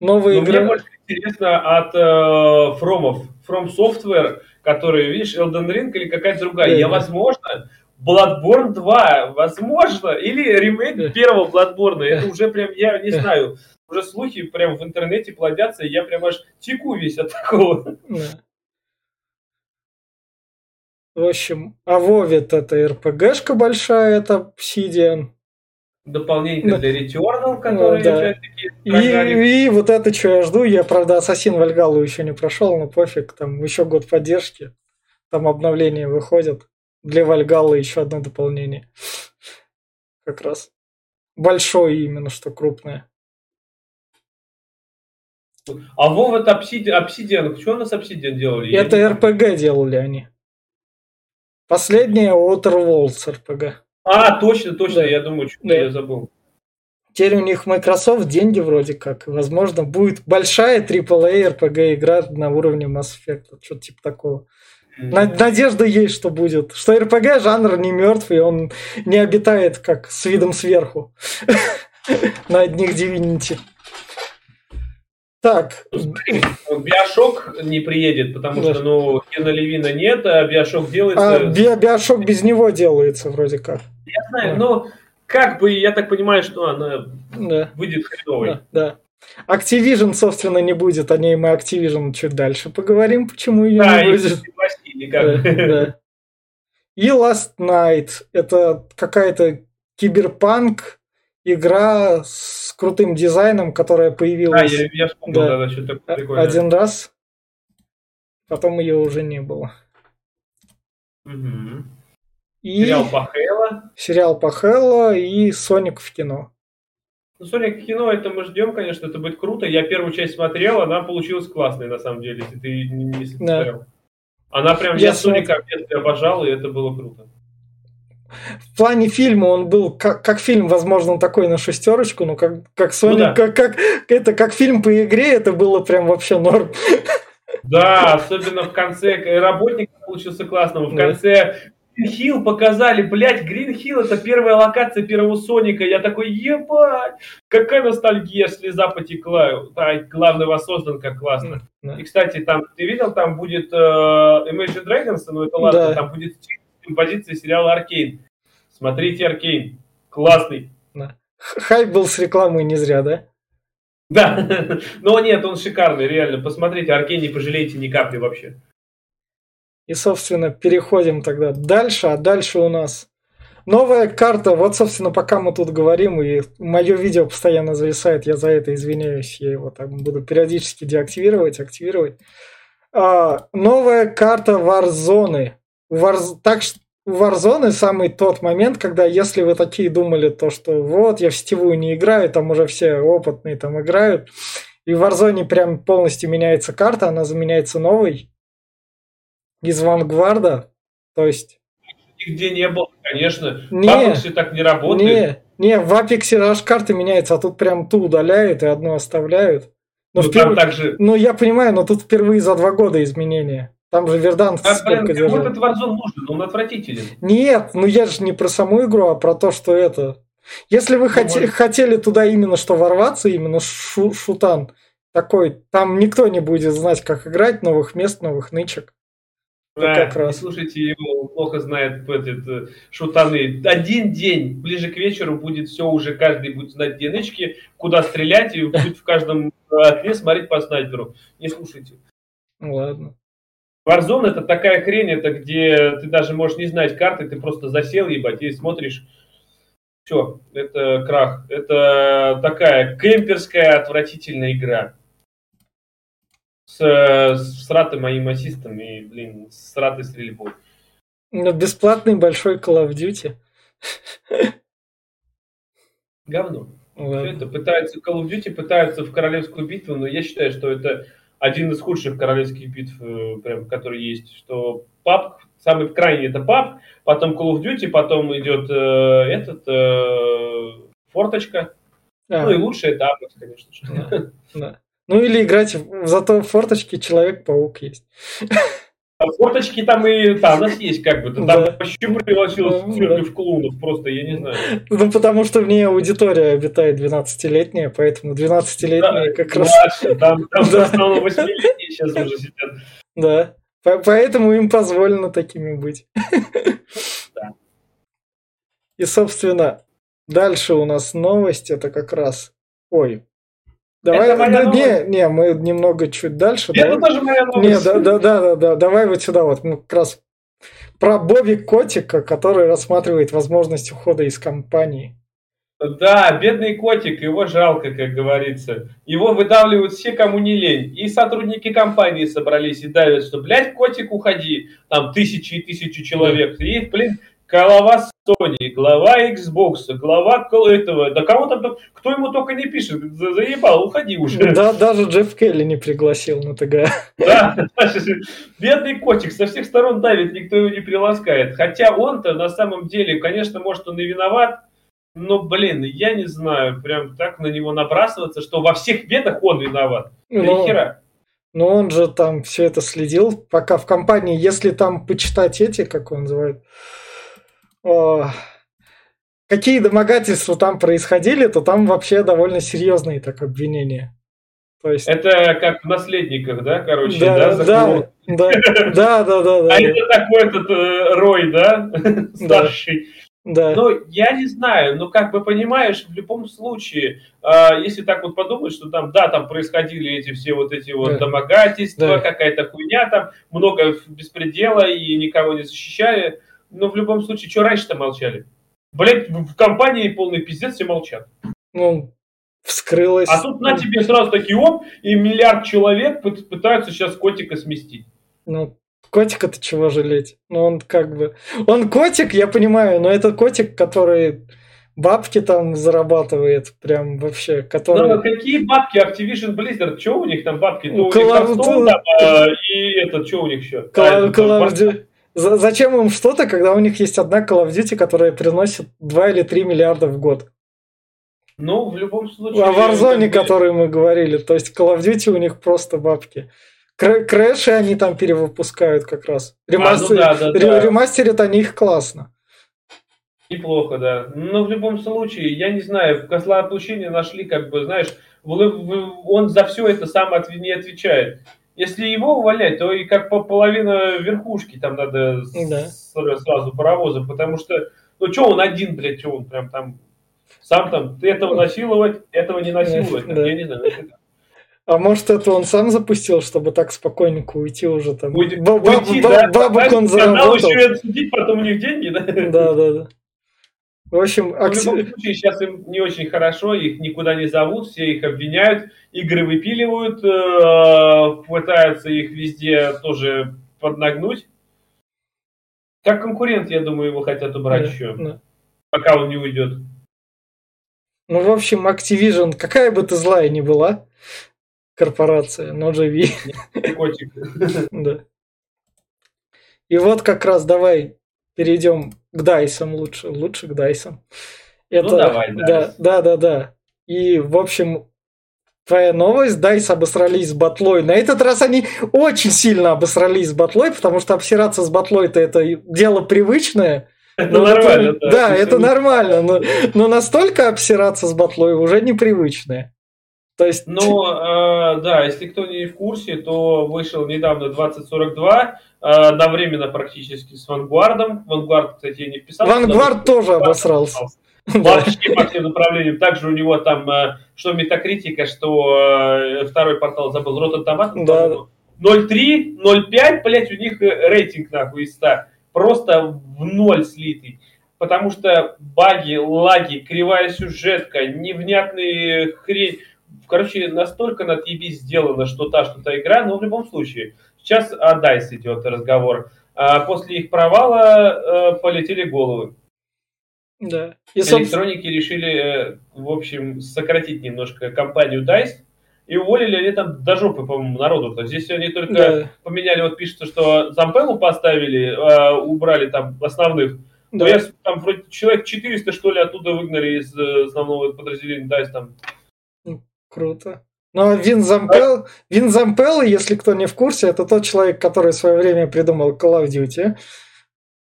Speaker 1: Новые
Speaker 2: игры. Мне больше интересно от э, Фромов, From Software, которые, видишь, Elden Ring или какая-то другая. Да, Я, да. возможно, Bloodborne 2, возможно, или ремейк первого Bloodborne. Это уже прям, я не знаю, уже слухи прям в интернете плодятся, и я прям аж теку весь от такого. Да.
Speaker 1: В общем, а Вовит это РПГшка большая, это Obsidian.
Speaker 2: Дополнение для Returnal, которые
Speaker 1: ну, да. и, и вот это, что я жду, я, правда, Ассасин Вальгалу еще не прошел, но пофиг, там еще год поддержки, там обновления выходят. Для Вальгаллы еще одно дополнение. Как раз. Большое именно, что крупное.
Speaker 2: А Вова это Obsidian, Obsidian, что у нас Obsidian делали?
Speaker 1: Это РПГ делали они. Последняя Outer Worlds RPG.
Speaker 2: А, точно, точно, да. я думаю, что да. я забыл.
Speaker 1: Теперь у них Microsoft деньги вроде как. Возможно, будет большая AAA RPG игра на уровне Mass Effect. Что-то типа такого. Надежда есть, что будет. Что RPG жанр не мертв, и он не обитает как с видом сверху на одних Divinity. Так.
Speaker 2: Биошок не приедет, потому да. что, ну, Кена Левина нет, а Биошок делается... А,
Speaker 1: би Биошок без него делается вроде как.
Speaker 2: Я знаю, да. но как бы, я так понимаю, что она да. выйдет хреновой.
Speaker 1: Да, да. Activision, собственно, не будет, о ней мы Activision чуть дальше поговорим, почему ее да, не будет. Да, да. И Last Night, это какая-то киберпанк, игра с крутым дизайном, которая появилась.
Speaker 2: А, я, я вспомнил, да, да, что
Speaker 1: такое Один раз, потом ее уже не было.
Speaker 2: Угу. И сериал по Хэлло.
Speaker 1: Сериал по Хэлло и Соник в кино.
Speaker 2: Ну, Соник в кино, это мы ждем, конечно, это будет круто. Я первую часть смотрел, она получилась классной, на самом деле, если ты не, не смотрел. Да. Она прям, я, я Соника смотр... обожал, и это было круто
Speaker 1: в плане фильма он был как, как фильм, возможно, такой на шестерочку, но как, как Sonic, ну, да. как, как, это как фильм по игре, это было прям вообще норм.
Speaker 2: Да, особенно в конце, работник получился классным, в конце Грин показали, блядь, Грин это первая локация первого Соника. Я такой, ебать, какая ностальгия, слеза потекла. Да, главный воссоздан, как классно. Да. И, кстати, там, ты видел, там будет э, Imagine Dragons, ну это ладно, да. там будет композиции сериала Аркейн. Смотрите Аркейн. Классный.
Speaker 1: Да. Хайп был с рекламой не зря, да?
Speaker 2: Да. Но нет, он шикарный, реально. Посмотрите, Аркейн не пожалеете ни капли вообще.
Speaker 1: И, собственно, переходим тогда дальше. А дальше у нас новая карта, вот, собственно, пока мы тут говорим, и мое видео постоянно зависает, я за это извиняюсь, я его там буду периодически деактивировать, активировать. А, новая карта Warzone. War... Так что Warzone самый тот момент, когда если вы такие думали, то что вот, я в сетевую не играю, там уже все опытные там играют, и в Warzone прям полностью меняется карта, она заменяется новой из Вангварда, то есть...
Speaker 2: Нигде не было, конечно. Не, в Apex так не работает.
Speaker 1: Не, не, в Apex аж карты меняются, а тут прям ту удаляют и одну оставляют. Но ну, впервые... также... ну, я понимаю, но тут впервые за два года изменения. Там же Вердант
Speaker 2: а, блин, держал. этот Warzone нужен, он отвратителен.
Speaker 1: Нет, ну я же не про саму игру, а про то, что это... Если вы ну, хоте- хотели туда именно что ворваться, именно шу- шутан такой, там никто не будет знать, как играть, новых мест, новых нычек.
Speaker 2: Да, как раз. слушайте его, плохо знает этот, э, шутаны. Один день, ближе к вечеру будет все уже, каждый будет знать где нычки, куда стрелять, и будет в каждом окне смотреть по снайперу. Не слушайте.
Speaker 1: Ладно.
Speaker 2: Warzone это такая хрень, это где ты даже можешь не знать карты, ты просто засел, ебать, и смотришь, все, это крах. Это такая кемперская отвратительная игра. С, с сратым моим ассистом и, блин, с сратой стрельбой.
Speaker 1: Но бесплатный большой Call of Duty.
Speaker 2: Говно. Все это пытаются Call of Duty, пытаются в королевскую битву, но я считаю, что это один из худших королевских битв, э, прям, который есть, что пап, самый крайний это пап, потом Call of Duty, потом идет э, этот э, форточка, а. ну и лучше это Apex, конечно же.
Speaker 1: Да, да. Ну или играть, зато в форточке Человек-паук есть.
Speaker 2: Форточки там и Танос есть, как бы. Там да. вообще превратилось да, да. в клоунов, просто, я не знаю.
Speaker 1: Ну, потому что в ней аудитория обитает 12-летняя, поэтому 12-летние да, как раз...
Speaker 2: Там, там да. в основном 8-летние сейчас уже сидят.
Speaker 1: Да, поэтому им позволено такими быть. Да. И, собственно, дальше у нас новость, это как раз... Ой, Давай, это моя не, не, мы немного чуть дальше.
Speaker 2: Это давай. тоже моя новость.
Speaker 1: Не, да, да, да, да, да, давай вот сюда вот, мы как раз про Бобби Котика, который рассматривает возможность ухода из компании.
Speaker 2: Да, бедный котик, его жалко, как говорится. Его выдавливают все, кому не лень. И сотрудники компании собрались и давят, что, блядь, котик, уходи. Там тысячи и тысячи человек. И, блин, голова Sony, глава Xbox, глава этого, да кого там, кто ему только не пишет, заебал, уходи уже.
Speaker 1: Да, даже Джефф Келли не пригласил на ТГ.
Speaker 2: Да, бедный котик со всех сторон давит, никто его не приласкает. Хотя он-то на самом деле, конечно, может он и виноват, но, блин, я не знаю, прям так на него набрасываться, что во всех бедах он виноват.
Speaker 1: Ну, хера. Но он же там все это следил, пока в компании, если там почитать эти, как он называет, какие домогательства там происходили, то там вообще довольно серьезные так обвинения.
Speaker 2: То есть... Это как в наследниках, да, короче,
Speaker 1: да? Да, да, да, да, да, да.
Speaker 2: А это такой этот э, Рой, да, старший.
Speaker 1: Да.
Speaker 2: Ну, я не знаю, но как бы понимаешь, в любом случае, э, если так вот подумать, что там, да, там происходили эти все вот эти вот да. домогательства, да. какая-то хуйня, там много беспредела и никого не защищали, но в любом случае, что раньше-то молчали? Блять, в компании полный пиздец, все молчат.
Speaker 1: Ну, вскрылось.
Speaker 2: А тут на тебе сразу такие оп, и миллиард человек пытаются сейчас котика сместить.
Speaker 1: Ну, котика-то чего жалеть? Ну, он как бы... Он котик, я понимаю, но это котик, который бабки там зарабатывает, прям вообще, который...
Speaker 2: Ну, какие бабки? Activision Blizzard, что у них там бабки? Ну, у них там, а, и этот, что у них еще?
Speaker 1: Call, Call, Call, Зачем им что-то, когда у них есть одна Call of Duty, которая приносит 2 или 3 миллиарда в год?
Speaker 2: Ну, в любом случае...
Speaker 1: О Warzone, о которой мы говорили. То есть Call of Duty у них просто бабки. Крэши они там перевыпускают как раз. Ремастер... А, ну да, да, да. Ремастерят они их классно.
Speaker 2: Неплохо, да. Но в любом случае, я не знаю, козла отпущения нашли, как бы, знаешь, он за все это сам не отвечает если его увольнять, то и как по половина верхушки там надо да. сразу паровозом, потому что, ну что он один, блядь, что он прям там, сам там, этого насиловать, этого не насиловать, да. я не знаю.
Speaker 1: А может, это он сам запустил, чтобы так спокойненько уйти уже там?
Speaker 2: Уйти, баб, уйти, баб, да, бабок он заработал. еще и отсудить, потом у них деньги, да?
Speaker 1: Да, да, да. В общем,
Speaker 2: актив... в любом случае, сейчас им не очень хорошо, их никуда не зовут, все их обвиняют, игры выпиливают, э, пытаются их везде тоже поднагнуть. Как конкурент, я думаю, его хотят убрать да, еще, да. пока он не уйдет.
Speaker 1: Ну, в общем, Activision, какая бы ты злая ни была, корпорация, но живи. Котик. Да. И вот как раз давай перейдем к Дайсам лучше. Лучше к Дайсам.
Speaker 2: Ну, Это, ну давай,
Speaker 1: да. Да, да, да. И, в общем, твоя новость, Дайс обосрались с батлой. На этот раз они очень сильно обосрались с батлой, потому что обсираться с батлой-то это дело привычное.
Speaker 2: Это но нормально,
Speaker 1: это, да. Да, это нормально, но, но настолько обсираться с батлой уже непривычное.
Speaker 2: То есть... Ну, э, да, если кто не в курсе, то вышел недавно 2042, э, одновременно практически с Вангвардом. Вангвард, кстати, я не вписал.
Speaker 1: Вангвард тоже обосрался.
Speaker 2: Вообще по всем направлениям. Также у него там, э, что метакритика, что э, второй портал забыл, Rotten Tomatoes, да. 0,3, 0,5, блять, у них э, рейтинг нахуй из 100. Просто в ноль слитый. Потому что баги, лаги, кривая сюжетка, невнятные хрень короче, настолько на TV сделано, что та, что та игра, но в любом случае. Сейчас о DICE идет разговор. А после их провала э, полетели головы.
Speaker 1: Да.
Speaker 2: И, Электроники решили, э, в общем, сократить немножко компанию DICE. И уволили они там до жопы, по-моему, народу. -то. Здесь они только да. поменяли, вот пишется, что Зампелу поставили, э, убрали там основных. Да. Но я там вроде человек 400, что ли, оттуда выгнали из э, основного подразделения DICE там.
Speaker 1: Круто. Но Вин Зампел, Вин Зампел, если кто не в курсе, это тот человек, который в свое время придумал Call of Duty.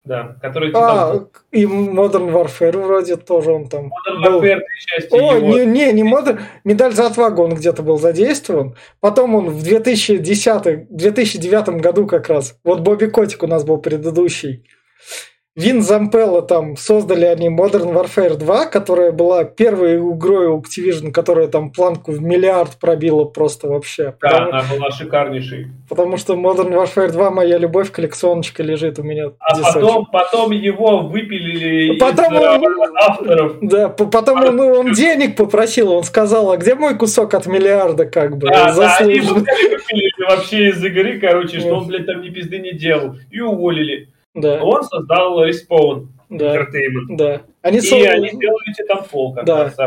Speaker 2: Да, который...
Speaker 1: А, и Modern Warfare вроде тоже он там
Speaker 2: Modern был. Warfare, части
Speaker 1: О, его... не, не, не Modern... Медаль за отвагу он где-то был задействован. Потом он в 2010, 2009 году как раз, вот Бобби Котик у нас был предыдущий, Вин Зампелла там создали они Modern Warfare 2, которая была первой игрой у Activision, которая там планку в миллиард пробила просто вообще.
Speaker 2: Да, потому, она была шикарнейшей.
Speaker 1: Потому что Modern Warfare 2 моя любовь, коллекционочка лежит у меня.
Speaker 2: А потом, потом его выпилили потом из он, авторов.
Speaker 1: Да, потом он, он денег попросил, он сказал, а где мой кусок от миллиарда как бы?
Speaker 2: Да, да они выпилили вообще из игры, короче, что он, блядь, там ни пизды не делал. И уволили. Да. Он создал Respawn
Speaker 1: да. Entertainment. Да.
Speaker 2: Они и создали... они сделали Titanfall, как да. раз.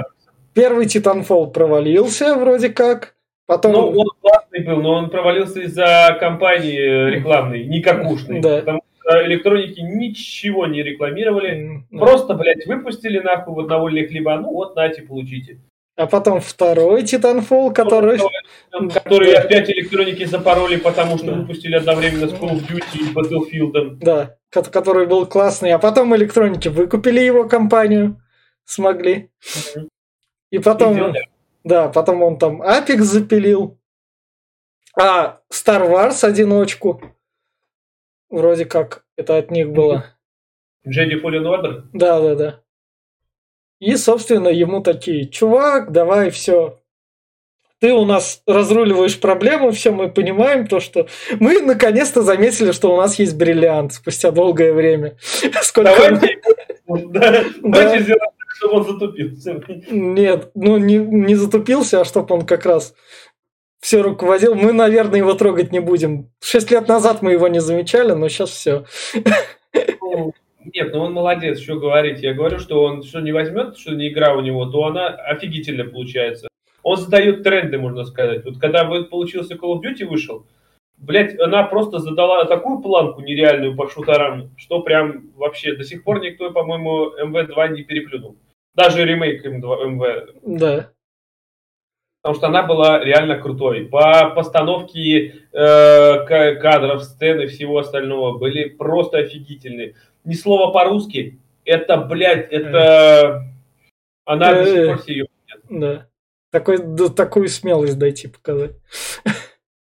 Speaker 1: Первый Titanfall провалился вроде как. Потом...
Speaker 2: Ну, он классный был, но он провалился из-за кампании рекламной, никакушной. Да. Потому что электроники ничего не рекламировали. Да. Просто, блядь, выпустили нахуй вот на вольный хлеба. Ну вот, нате, получите.
Speaker 1: А потом второй Titanfall, который...
Speaker 2: Который опять электроники запороли, потому что выпустили одновременно с Call of Duty и Battlefield.
Speaker 1: Да, который был классный. А потом электроники выкупили его компанию, смогли. И потом... Да, потом он там Apex запилил. А Star Wars одиночку. Вроде как это от них было.
Speaker 2: Jedi Fallen Order?
Speaker 1: Да, да, да. И, собственно, ему такие, чувак, давай все, ты у нас разруливаешь проблему, все мы понимаем то, что мы наконец-то заметили, что у нас есть бриллиант спустя долгое время.
Speaker 2: Сколько Давайте, да, давайте сделаем так, чтобы он затупился.
Speaker 1: Нет, ну не, не затупился, а чтобы он как раз все руководил. Мы, наверное, его трогать не будем. Шесть лет назад мы его не замечали, но сейчас все.
Speaker 2: Нет, ну он молодец, что говорить. Я говорю, что он что не возьмет, что не игра у него, то она офигительно получается. Он задает тренды, можно сказать. Вот когда получился Call of Duty вышел, блять, она просто задала такую планку нереальную по шутерам, что прям вообще до сих пор никто, по-моему, МВ-2 не переплюнул. Даже ремейк МВ.
Speaker 1: Да.
Speaker 2: Потому что она была реально крутой. По постановке э, кадров, сцен и всего остального были просто офигительные ни слова по-русски, это, блядь, это... Она до сих пор ее
Speaker 1: Да. Такой, да, такую смелость дойти показать.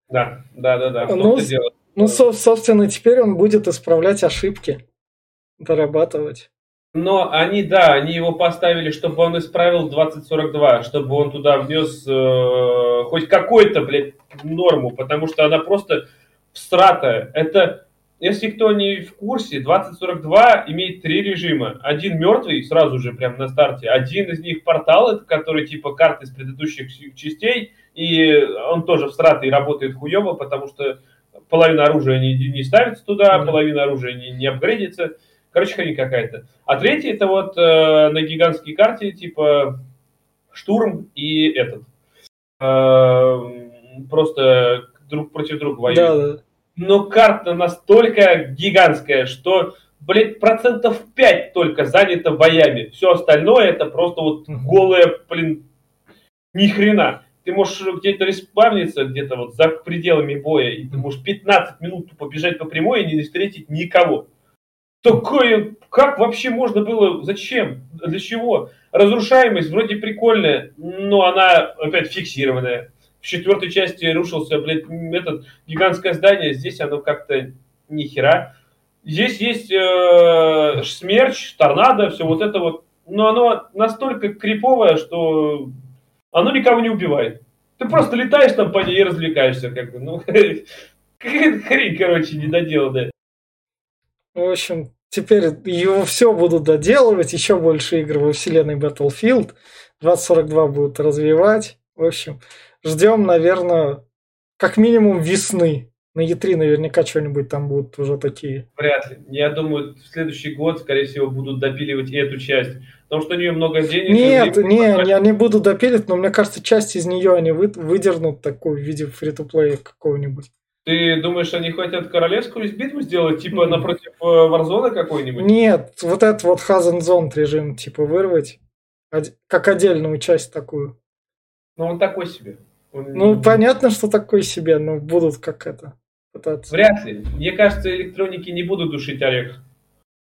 Speaker 2: Да, да, да, да.
Speaker 1: Ну, ну, собственно, теперь он будет исправлять ошибки, дорабатывать.
Speaker 2: Но они, да, они его поставили, чтобы он исправил 2042, чтобы он туда внес э, хоть какой-то, блядь, норму, потому что она просто всратая. Это если кто не в курсе, 2042 имеет три режима. Один мертвый, сразу же, прямо на старте. Один из них портал, это который типа карты из предыдущих частей. И он тоже в и работает хуево, потому что половина оружия не, не ставится туда, mm-hmm. половина оружия не, не апгрейдится. Короче, хрень какая-то. А третий это вот э, на гигантской карте, типа штурм и этот. Э, просто друг против друга воюют. Да, да но карта настолько гигантская, что, блядь, процентов 5 только занято боями. Все остальное это просто вот голая, блин, ни хрена. Ты можешь где-то респавниться, где-то вот за пределами боя, и ты можешь 15 минут побежать по прямой и не встретить никого. Такое, как вообще можно было, зачем, для чего? Разрушаемость вроде прикольная, но она опять фиксированная в четвертой части рушился, блядь, этот гигантское здание, здесь оно как-то ни хера. Здесь есть э, смерч, торнадо, все вот это вот. Но оно настолько криповое, что оно никого не убивает. Ты просто летаешь там по ней и развлекаешься, как бы. Ну, хрень, короче, недоделанная.
Speaker 1: В общем, теперь его все будут доделывать, еще больше игр во вселенной Battlefield. 2042 будут развивать. В общем, ждем, наверное, как минимум весны. На E3 наверняка что-нибудь там будут уже такие.
Speaker 2: Вряд ли. Я думаю, в следующий год, скорее всего, будут допиливать и эту часть. Потому что у нее много денег.
Speaker 1: Нет, не, не, они будут допилить, но мне кажется, часть из нее они вы, выдернут такую в виде фри-то-плея какого-нибудь.
Speaker 2: Ты думаешь, они хотят королевскую битву сделать, типа mm. напротив Варзона какой-нибудь?
Speaker 1: Нет, вот этот вот Хазен Зон режим, типа, вырвать, как отдельную часть такую.
Speaker 2: Ну, он такой себе.
Speaker 1: Ну, понятно, что такое себе, но будут как это
Speaker 2: пытаться. Вряд ли. Мне кажется, электроники не будут душить орех.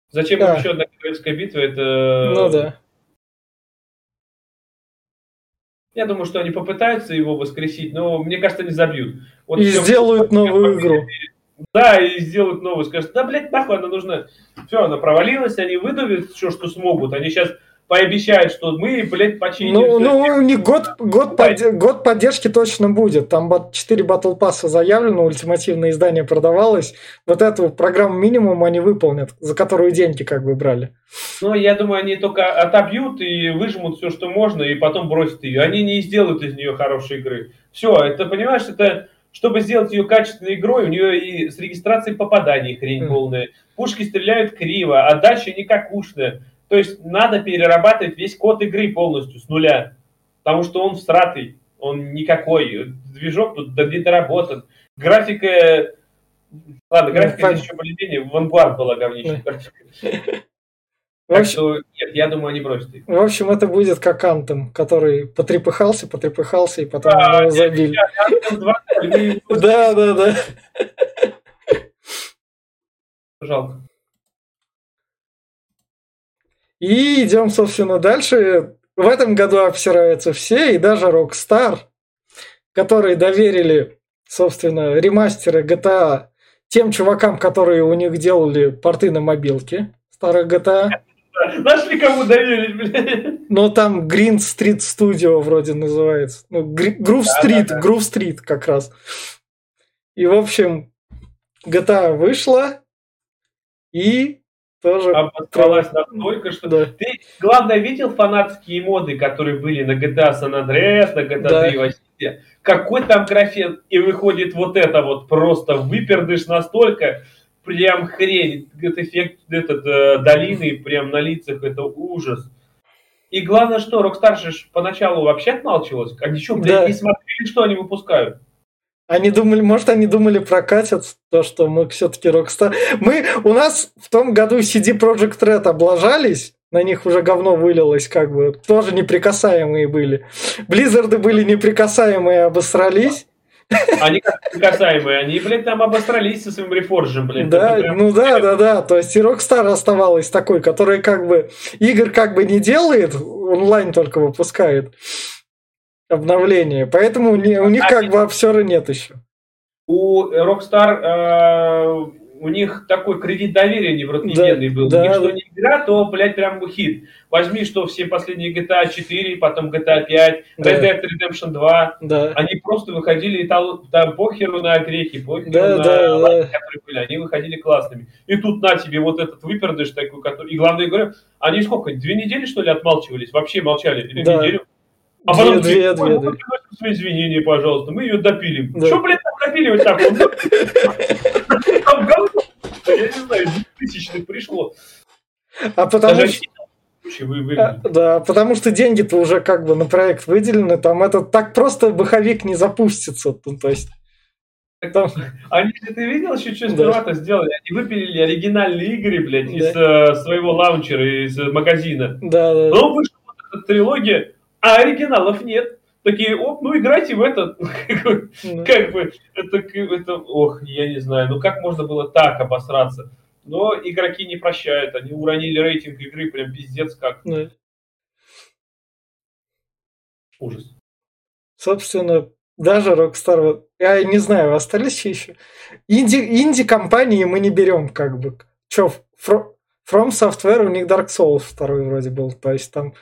Speaker 2: Зачем да. еще одна королевская битва? Это...
Speaker 1: Ну да.
Speaker 2: Я думаю, что они попытаются его воскресить, но мне кажется, не забьют.
Speaker 1: Вот и сделают новую игру.
Speaker 2: Да, и сделают новую. Скажут, да, блядь, нахуй она нужна. Все, она провалилась, они выдавят все, что смогут. Они сейчас пообещают, что мы, блядь, починим.
Speaker 1: Ну, ну у них год, год, под, год поддержки точно будет. Там 4 Battle Pass заявлено, ультимативное издание продавалось. Вот эту программу минимум они выполнят, за которую деньги как бы брали.
Speaker 2: Ну, я думаю, они только отобьют и выжмут все, что можно, и потом бросят ее. Они не сделают из нее хорошей игры. Все, это, понимаешь, это чтобы сделать ее качественной игрой, у нее и с регистрацией попаданий хрень mm. полная. Пушки стреляют криво, а дальше никакушная. То есть надо перерабатывать весь код игры полностью с нуля, потому что он всратый, он никакой. Движок тут не доработан. Графика... Ладно, ну, графика ну, еще более-менее. Vanguard была говнищая В общем, что, нет, я думаю, они бросят их.
Speaker 1: В общем, это будет как Антом, который потрепыхался, потрепыхался, и потом а, его забили. Да, да, да.
Speaker 2: Жалко.
Speaker 1: И идем, собственно, дальше. В этом году обсираются все, и даже Rockstar, которые доверили, собственно, ремастеры GTA тем чувакам, которые у них делали порты на мобилке старых GTA.
Speaker 2: Нашли кому доверить, блядь.
Speaker 1: Ну, там Green Street Studio вроде называется. Ну, Groove Street, да, да, да. Groove Street как раз. И, в общем, GTA вышла, и тоже
Speaker 2: обосралась настолько, что да. ты, главное, видел фанатские моды, которые были на GTA San Andreas, на GTA да. 3 Vice Какой там графен, и выходит вот это вот просто выпердыш настолько, прям хрень, этот эффект этот, э, долины, прям на лицах, это ужас. И главное, что Rockstar же поначалу вообще отмалчивалась. Они что, блядь, да. не смотрели, что они выпускают?
Speaker 1: Они думали, может, они думали прокатят то, что мы все-таки Rockstar. Мы, у нас в том году CD Project Red облажались, на них уже говно вылилось, как бы, тоже неприкасаемые были. Близзарды были неприкасаемые, обосрались.
Speaker 2: Они как неприкасаемые, они, блядь, там обосрались со своим рефоржем, блядь.
Speaker 1: Да, прям... ну да, да, да, то есть и Rockstar оставалась такой, который как бы игр как бы не делает, онлайн только выпускает обновление. Поэтому у них, у них как бы обсера нет еще.
Speaker 2: У Rockstar э, у них такой кредит доверия невротогенный да, был. Да, у них что не игра, то, блядь, прям хит. Возьми, что все последние GTA 4, потом GTA 5, да. Red Dead Redemption 2. Да. Они просто выходили, и там, там похеру на грехи, похеру да, на да, лайки, да. которые были. Они выходили классными. И тут на тебе вот этот выпердыш такой, который... И главное, говорю, они сколько, две недели, что ли, отмалчивались? Вообще молчали? Или да. неделю? А две, потом две, две, две, две. свои извинения, пожалуйста, мы ее допилим. Да. Что, блядь, там допиливать так? Там говно, я не знаю, тысячных пришло.
Speaker 1: А потому что... А, да, потому что деньги-то уже как бы на проект выделены, там это так просто баховик не запустится, ну, то есть...
Speaker 2: Там... Они же, ты видел, еще что сперва-то да. сделали? Они выпилили оригинальные игры, блядь, да. из э, своего лаунчера, из магазина. Да, да. Но вышла вот эта трилогия, а оригиналов нет. Такие, оп, ну играйте в этот. Как бы, это, это, ох, я не знаю, ну как можно было так обосраться? Но игроки не прощают, они уронили рейтинг игры прям пиздец как. Да. Ужас.
Speaker 1: Собственно, даже Rockstar, я не знаю, остались еще. Инди, инди-компании мы не берем, как бы. Че, From Software у них Dark Souls второй вроде был, то есть там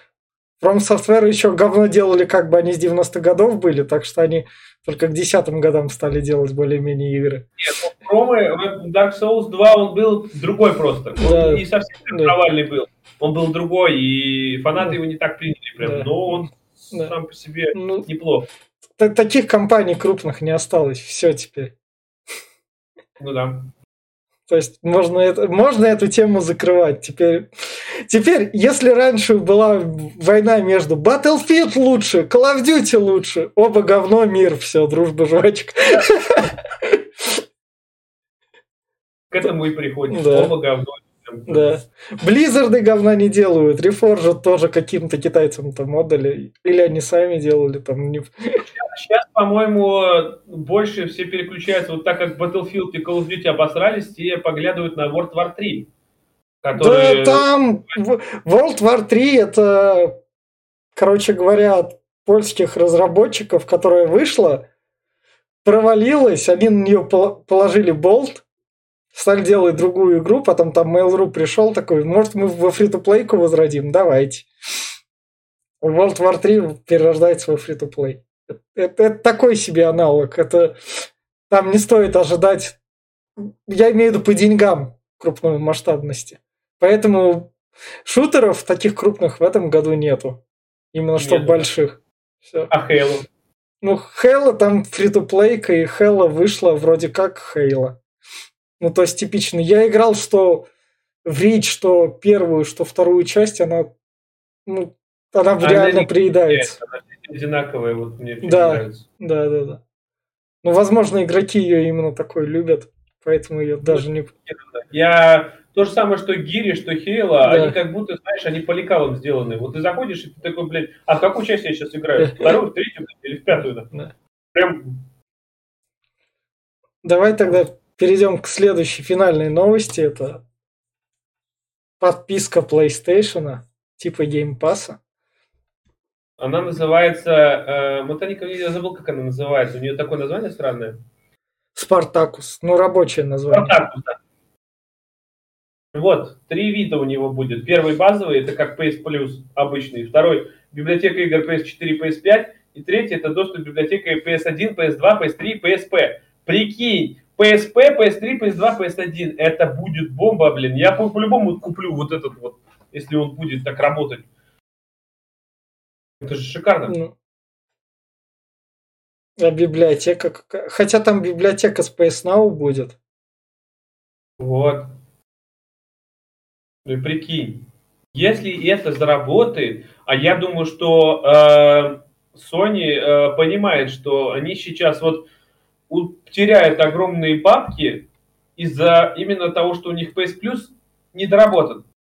Speaker 1: Software еще говно делали, как бы они с 90-х годов были, так что они только к десятым годам стали делать более-менее игры.
Speaker 2: Нет, ну, From Dark Souls 2 он был другой просто. Он да. не совсем да. провальный был. Он был другой, и фанаты да. его не так приняли прям. Да. Но он да. сам по себе ну, неплох.
Speaker 1: Таких компаний крупных не осталось. Все теперь.
Speaker 2: Ну да.
Speaker 1: То есть можно, это, можно эту тему закрывать. Теперь, теперь, если раньше была война между Battlefield лучше, Call of Duty лучше, оба говно, мир, все, дружба, жвачка.
Speaker 2: К этому и приходит. Да. Оба говно,
Speaker 1: да. Близзарды говна не делают. Reforged тоже каким-то китайцам там отдали. Или они сами делали там. Не...
Speaker 2: По-моему, больше все переключаются, вот так как Battlefield и Call of Duty обосрались, те поглядывают на World War 3.
Speaker 1: Которые... Да там World War 3 это, короче говоря, от польских разработчиков, которая вышла, провалилась, они на нее положили болт, стали делать другую игру, потом там Mail.ru пришел такой, может мы во фри-то-плейку возродим, давайте. World War 3 перерождается во фри-то-плей. Это, это такой себе аналог. Это там не стоит ожидать. Я имею в виду по деньгам крупной масштабности. Поэтому шутеров таких крупных в этом году нету. Именно что Нет. больших.
Speaker 2: Все. А Хейло?
Speaker 1: Ну, Хейла там фри-то-плейка, и Хейла вышла вроде как Хейла. Ну, то есть типично. Я играл, что в Рич, что первую, что вторую часть, она, ну, она, она реально приедается. Она
Speaker 2: одинаковые, вот мне
Speaker 1: да, нравится. Да, да, да. Ну, возможно, игроки ее именно такой любят, поэтому ее даже не...
Speaker 2: Я то же самое, что Гири, что Хейла, да. они как будто, знаешь, они по лекалам сделаны. Вот ты заходишь, и ты такой, блядь, а в какую часть я сейчас играю? Вторую, в третью или в пятую? Да. Прям...
Speaker 1: Давай тогда перейдем к следующей финальной новости. Это подписка PlayStation, типа Game Pass.
Speaker 2: Она называется... Э, Мотаника, я забыл, как она называется. У нее такое название странное.
Speaker 1: Спартакус. Ну, рабочее название. Спартакус, да.
Speaker 2: Вот, три вида у него будет. Первый базовый, это как PS Plus обычный. Второй, библиотека игр PS4, PS5. И третий, это доступ к библиотеке PS1, PS2, PS3, PSP. Прикинь, PSP, PS3, PS2, PS1. Это будет бомба, блин. Я по-любому куплю вот этот вот, если он будет так работать. Это же шикарно. Ну,
Speaker 1: а библиотека какая? Хотя там библиотека Space Now будет.
Speaker 2: Вот. Ну и прикинь, если это заработает, а я думаю, что э, Sony э, понимает, что они сейчас вот теряют огромные бабки из-за именно того, что у них PS Plus недоработан.
Speaker 1: Ну,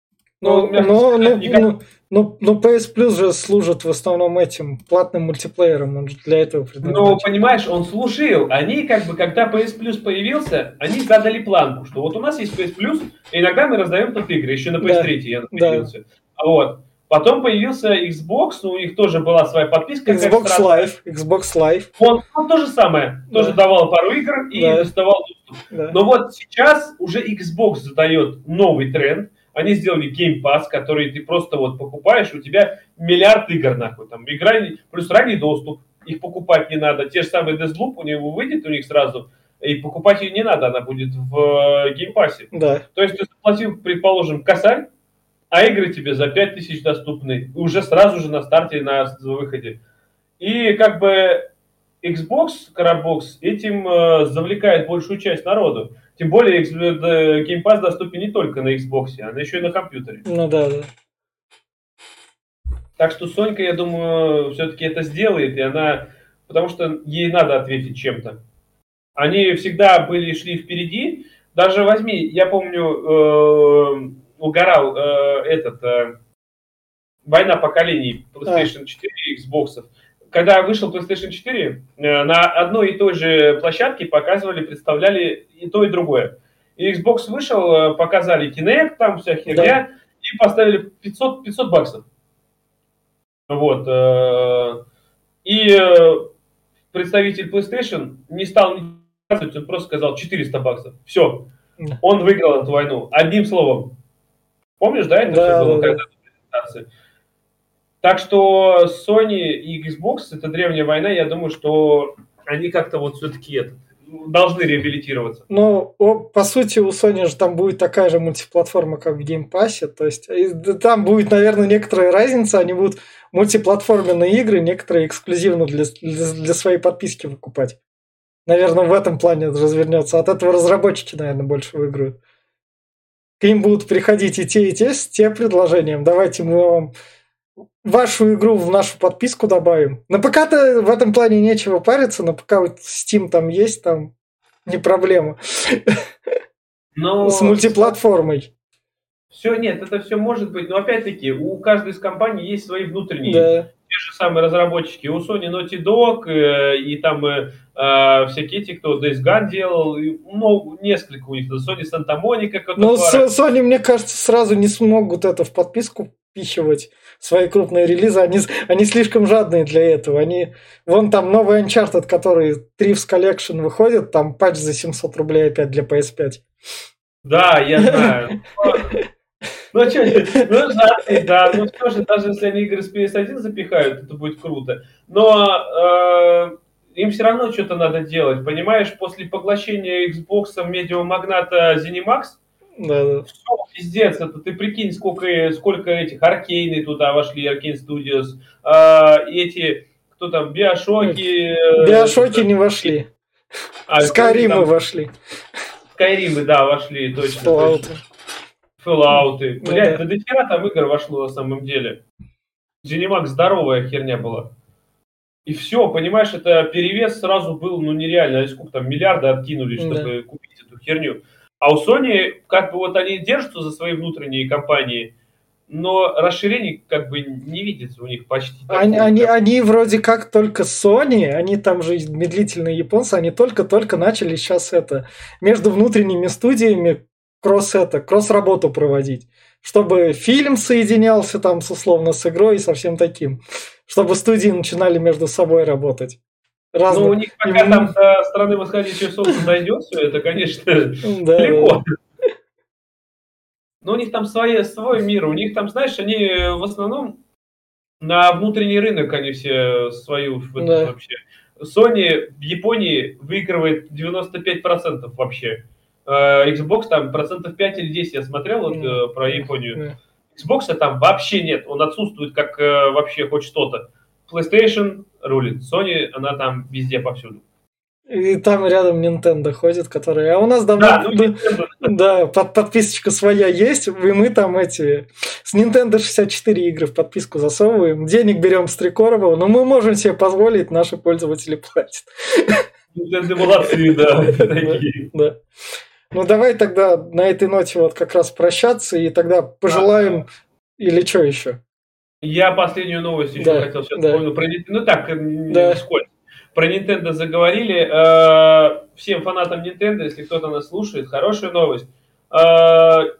Speaker 1: ну, ну, ну, ну, ну, ну, PS Plus же служит в основном этим платным мультиплеером, он же для этого
Speaker 2: Ну, понимаешь, он служил. Они как бы, когда PS Plus появился, они задали планку, что вот у нас есть PS Plus, и иногда мы раздаем тут игры, еще на PS3 да, я находился. Да. Вот. Потом появился Xbox, ну, у них тоже была своя подписка.
Speaker 1: Xbox Live, Xbox Live.
Speaker 2: Он, он то же самое, да. тоже давал пару игр и да. доставал доступ. Да. Но вот сейчас уже Xbox задает новый тренд. Они сделали Game Pass, который ты просто вот покупаешь, у тебя миллиард игр нахуй. Там игра, плюс ранний доступ, их покупать не надо. Те же самые Deathloop у него выйдет у них сразу, и покупать ее не надо, она будет в Game Pass'е.
Speaker 1: Да.
Speaker 2: То есть ты заплатил, предположим, косарь, а игры тебе за 5000 доступны, уже сразу же на старте, на выходе. И как бы Xbox, Carabox этим э, завлекает большую часть народу. Тем более э, Game Pass доступен не только на Xbox, а еще и на компьютере.
Speaker 1: Ну да, да.
Speaker 2: Так что Сонька, я думаю, все-таки это сделает, и она... Потому что ей надо ответить чем-то. Они всегда были, шли впереди. Даже возьми, я помню, э, угорал э, этот э, война поколений PlayStation 4 и Xbox. Когда вышел PlayStation 4, э, на одной и той же площадке показывали, представляли и то, и другое. И Xbox вышел, э, показали Kinect, там вся херня, да. и поставили 500, 500 баксов. Вот. Э, и представитель PlayStation не стал он просто сказал 400 баксов. Все. Он выиграл эту войну. Одним словом. Помнишь, да, это да, все было да. когда презентации? Так что Sony и Xbox это древняя война. Я думаю, что они как-то вот все-таки должны реабилитироваться.
Speaker 1: Ну, по сути, у Sony же там будет такая же мультиплатформа, как в Game Pass. То есть там будет, наверное, некоторая разница. Они будут мультиплатформенные игры, некоторые эксклюзивно для, для, для своей подписки выкупать. Наверное, в этом плане развернется. От этого разработчики, наверное, больше выиграют. К ним будут приходить и те, и те с тем предложением. Давайте мы вам вашу игру в нашу подписку добавим. На ПК-то в этом плане нечего париться, на ПК вот Steam там есть, там не проблема. Но... С мультиплатформой.
Speaker 2: Все, нет, это все может быть, но опять-таки у каждой из компаний есть свои внутренние. Да. Те же самые разработчики. У Sony Naughty Dog э, и там э, э, всякие эти, кто Days Gone делал, ну, несколько у них. Sony Santa Monica.
Speaker 1: Ну, Sony, мне кажется, сразу не смогут это в подписку впихивать свои крупные релизы. Они, они слишком жадные для этого. Они, вон там новый Uncharted, который Thieves Collection выходит, там патч за 700 рублей опять для PS5.
Speaker 2: Да, я знаю. Ну, что, ну, жадные, да, ну, все же, даже если они игры с PS1 запихают, это будет круто. Но э, им все равно что-то надо делать, понимаешь? После поглощения Xbox медиамагната ZeniMax, да, да. Все, пиздец, это ты прикинь, сколько, сколько этих Аркейны туда вошли, Аркейн Studios, э, эти, кто там, Биошоки.
Speaker 1: Биошоки э, не вошли. А, Скайримы вошли.
Speaker 2: Скайримы, да, вошли, точно. Fallout. точно. Fallout. Ну, Блядь, да. до хера там игр вошло на самом деле. Zenimax здоровая херня была. И все, понимаешь, это перевес сразу был, ну, нереально. Сколько там, миллиарды откинули, чтобы да. купить эту херню. А у Sony, как бы вот они держатся за свои внутренние компании, но расширений как бы не видится у них почти.
Speaker 1: Они, они, они вроде как только Sony, они там же медлительные японцы, они только-только начали сейчас это между внутренними студиями кросс это, кросс-работу проводить. Чтобы фильм соединялся там условно с игрой и со всем таким. Чтобы студии начинали между собой работать.
Speaker 2: Разных... Ну, у них пока там до страны восходящего солнца дойдет все это, конечно, далеко. Но у них там свой, свой мир, у них там, знаешь, они в основном на внутренний рынок они все свою да. вообще. Sony в Японии выигрывает 95% вообще. Э, Xbox там процентов 5 или 10 я смотрел вот, mm. про Японию. Xbox там вообще нет, он отсутствует как э, вообще хоть что-то. PlayStation рулит, Sony, она там везде повсюду.
Speaker 1: И там рядом Nintendo ходит, который... А у нас давно... Да, ну, да под, подписочка своя есть, и мы там эти... С Nintendo 64 игры в подписку засовываем, денег берем с Трикорова, но мы можем себе позволить, наши пользователи платят.
Speaker 2: Nintendo молодцы, да.
Speaker 1: Да. Ну, давай тогда на этой ноте вот как раз прощаться, и тогда пожелаем... Или что еще?
Speaker 2: Я последнюю новость еще да, хотел сейчас да. про Ну так, да. сколько. Про Nintendo заговорили. Э, всем фанатам Nintendo, если кто-то нас слушает, хорошая новость. Э,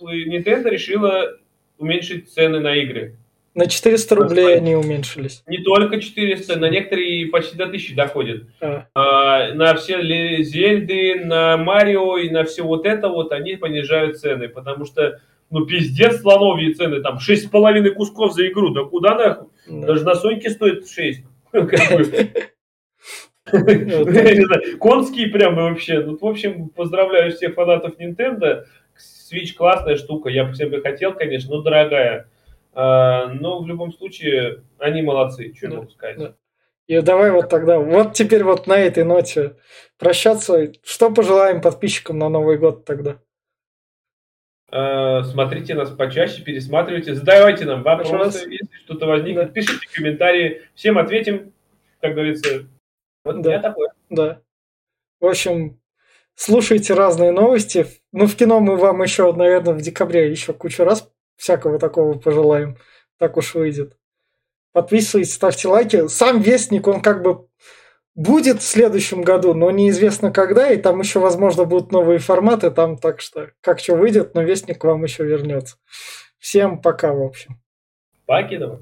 Speaker 2: Nintendo решила уменьшить цены на игры.
Speaker 1: На 400 рублей они уменьшились.
Speaker 2: Не только 400, на некоторые почти до 1000 доходят. А. А, на все Зельды, на Марио и на все вот это вот они понижают цены, потому что, ну, пиздец, слоновьи цены, там, 6,5 кусков за игру, да куда нахуй? Да. Даже на Соньке стоит 6. Конские прям вообще. Ну, в общем, поздравляю всех фанатов Nintendo. Switch классная штука, я бы себе хотел, конечно, но дорогая. А, но в любом случае, они молодцы, что да, могу сказать.
Speaker 1: И давай вот тогда, вот теперь вот на этой ноте прощаться. Что пожелаем подписчикам на Новый год тогда?
Speaker 2: А, смотрите нас почаще, пересматривайте, задавайте нам вопросы, Пожалуйста. если что-то возникнет, да. пишите комментарии, всем ответим, как говорится.
Speaker 1: Вот да. я такой. Да. В общем, слушайте разные новости. Ну, в кино мы вам еще, наверное, в декабре еще кучу раз всякого такого пожелаем. Так уж выйдет. Подписывайтесь, ставьте лайки. Сам Вестник, он как бы будет в следующем году, но неизвестно когда, и там еще, возможно, будут новые форматы, там так что как что выйдет, но Вестник к вам еще вернется. Всем пока, в общем.
Speaker 2: Покидывай.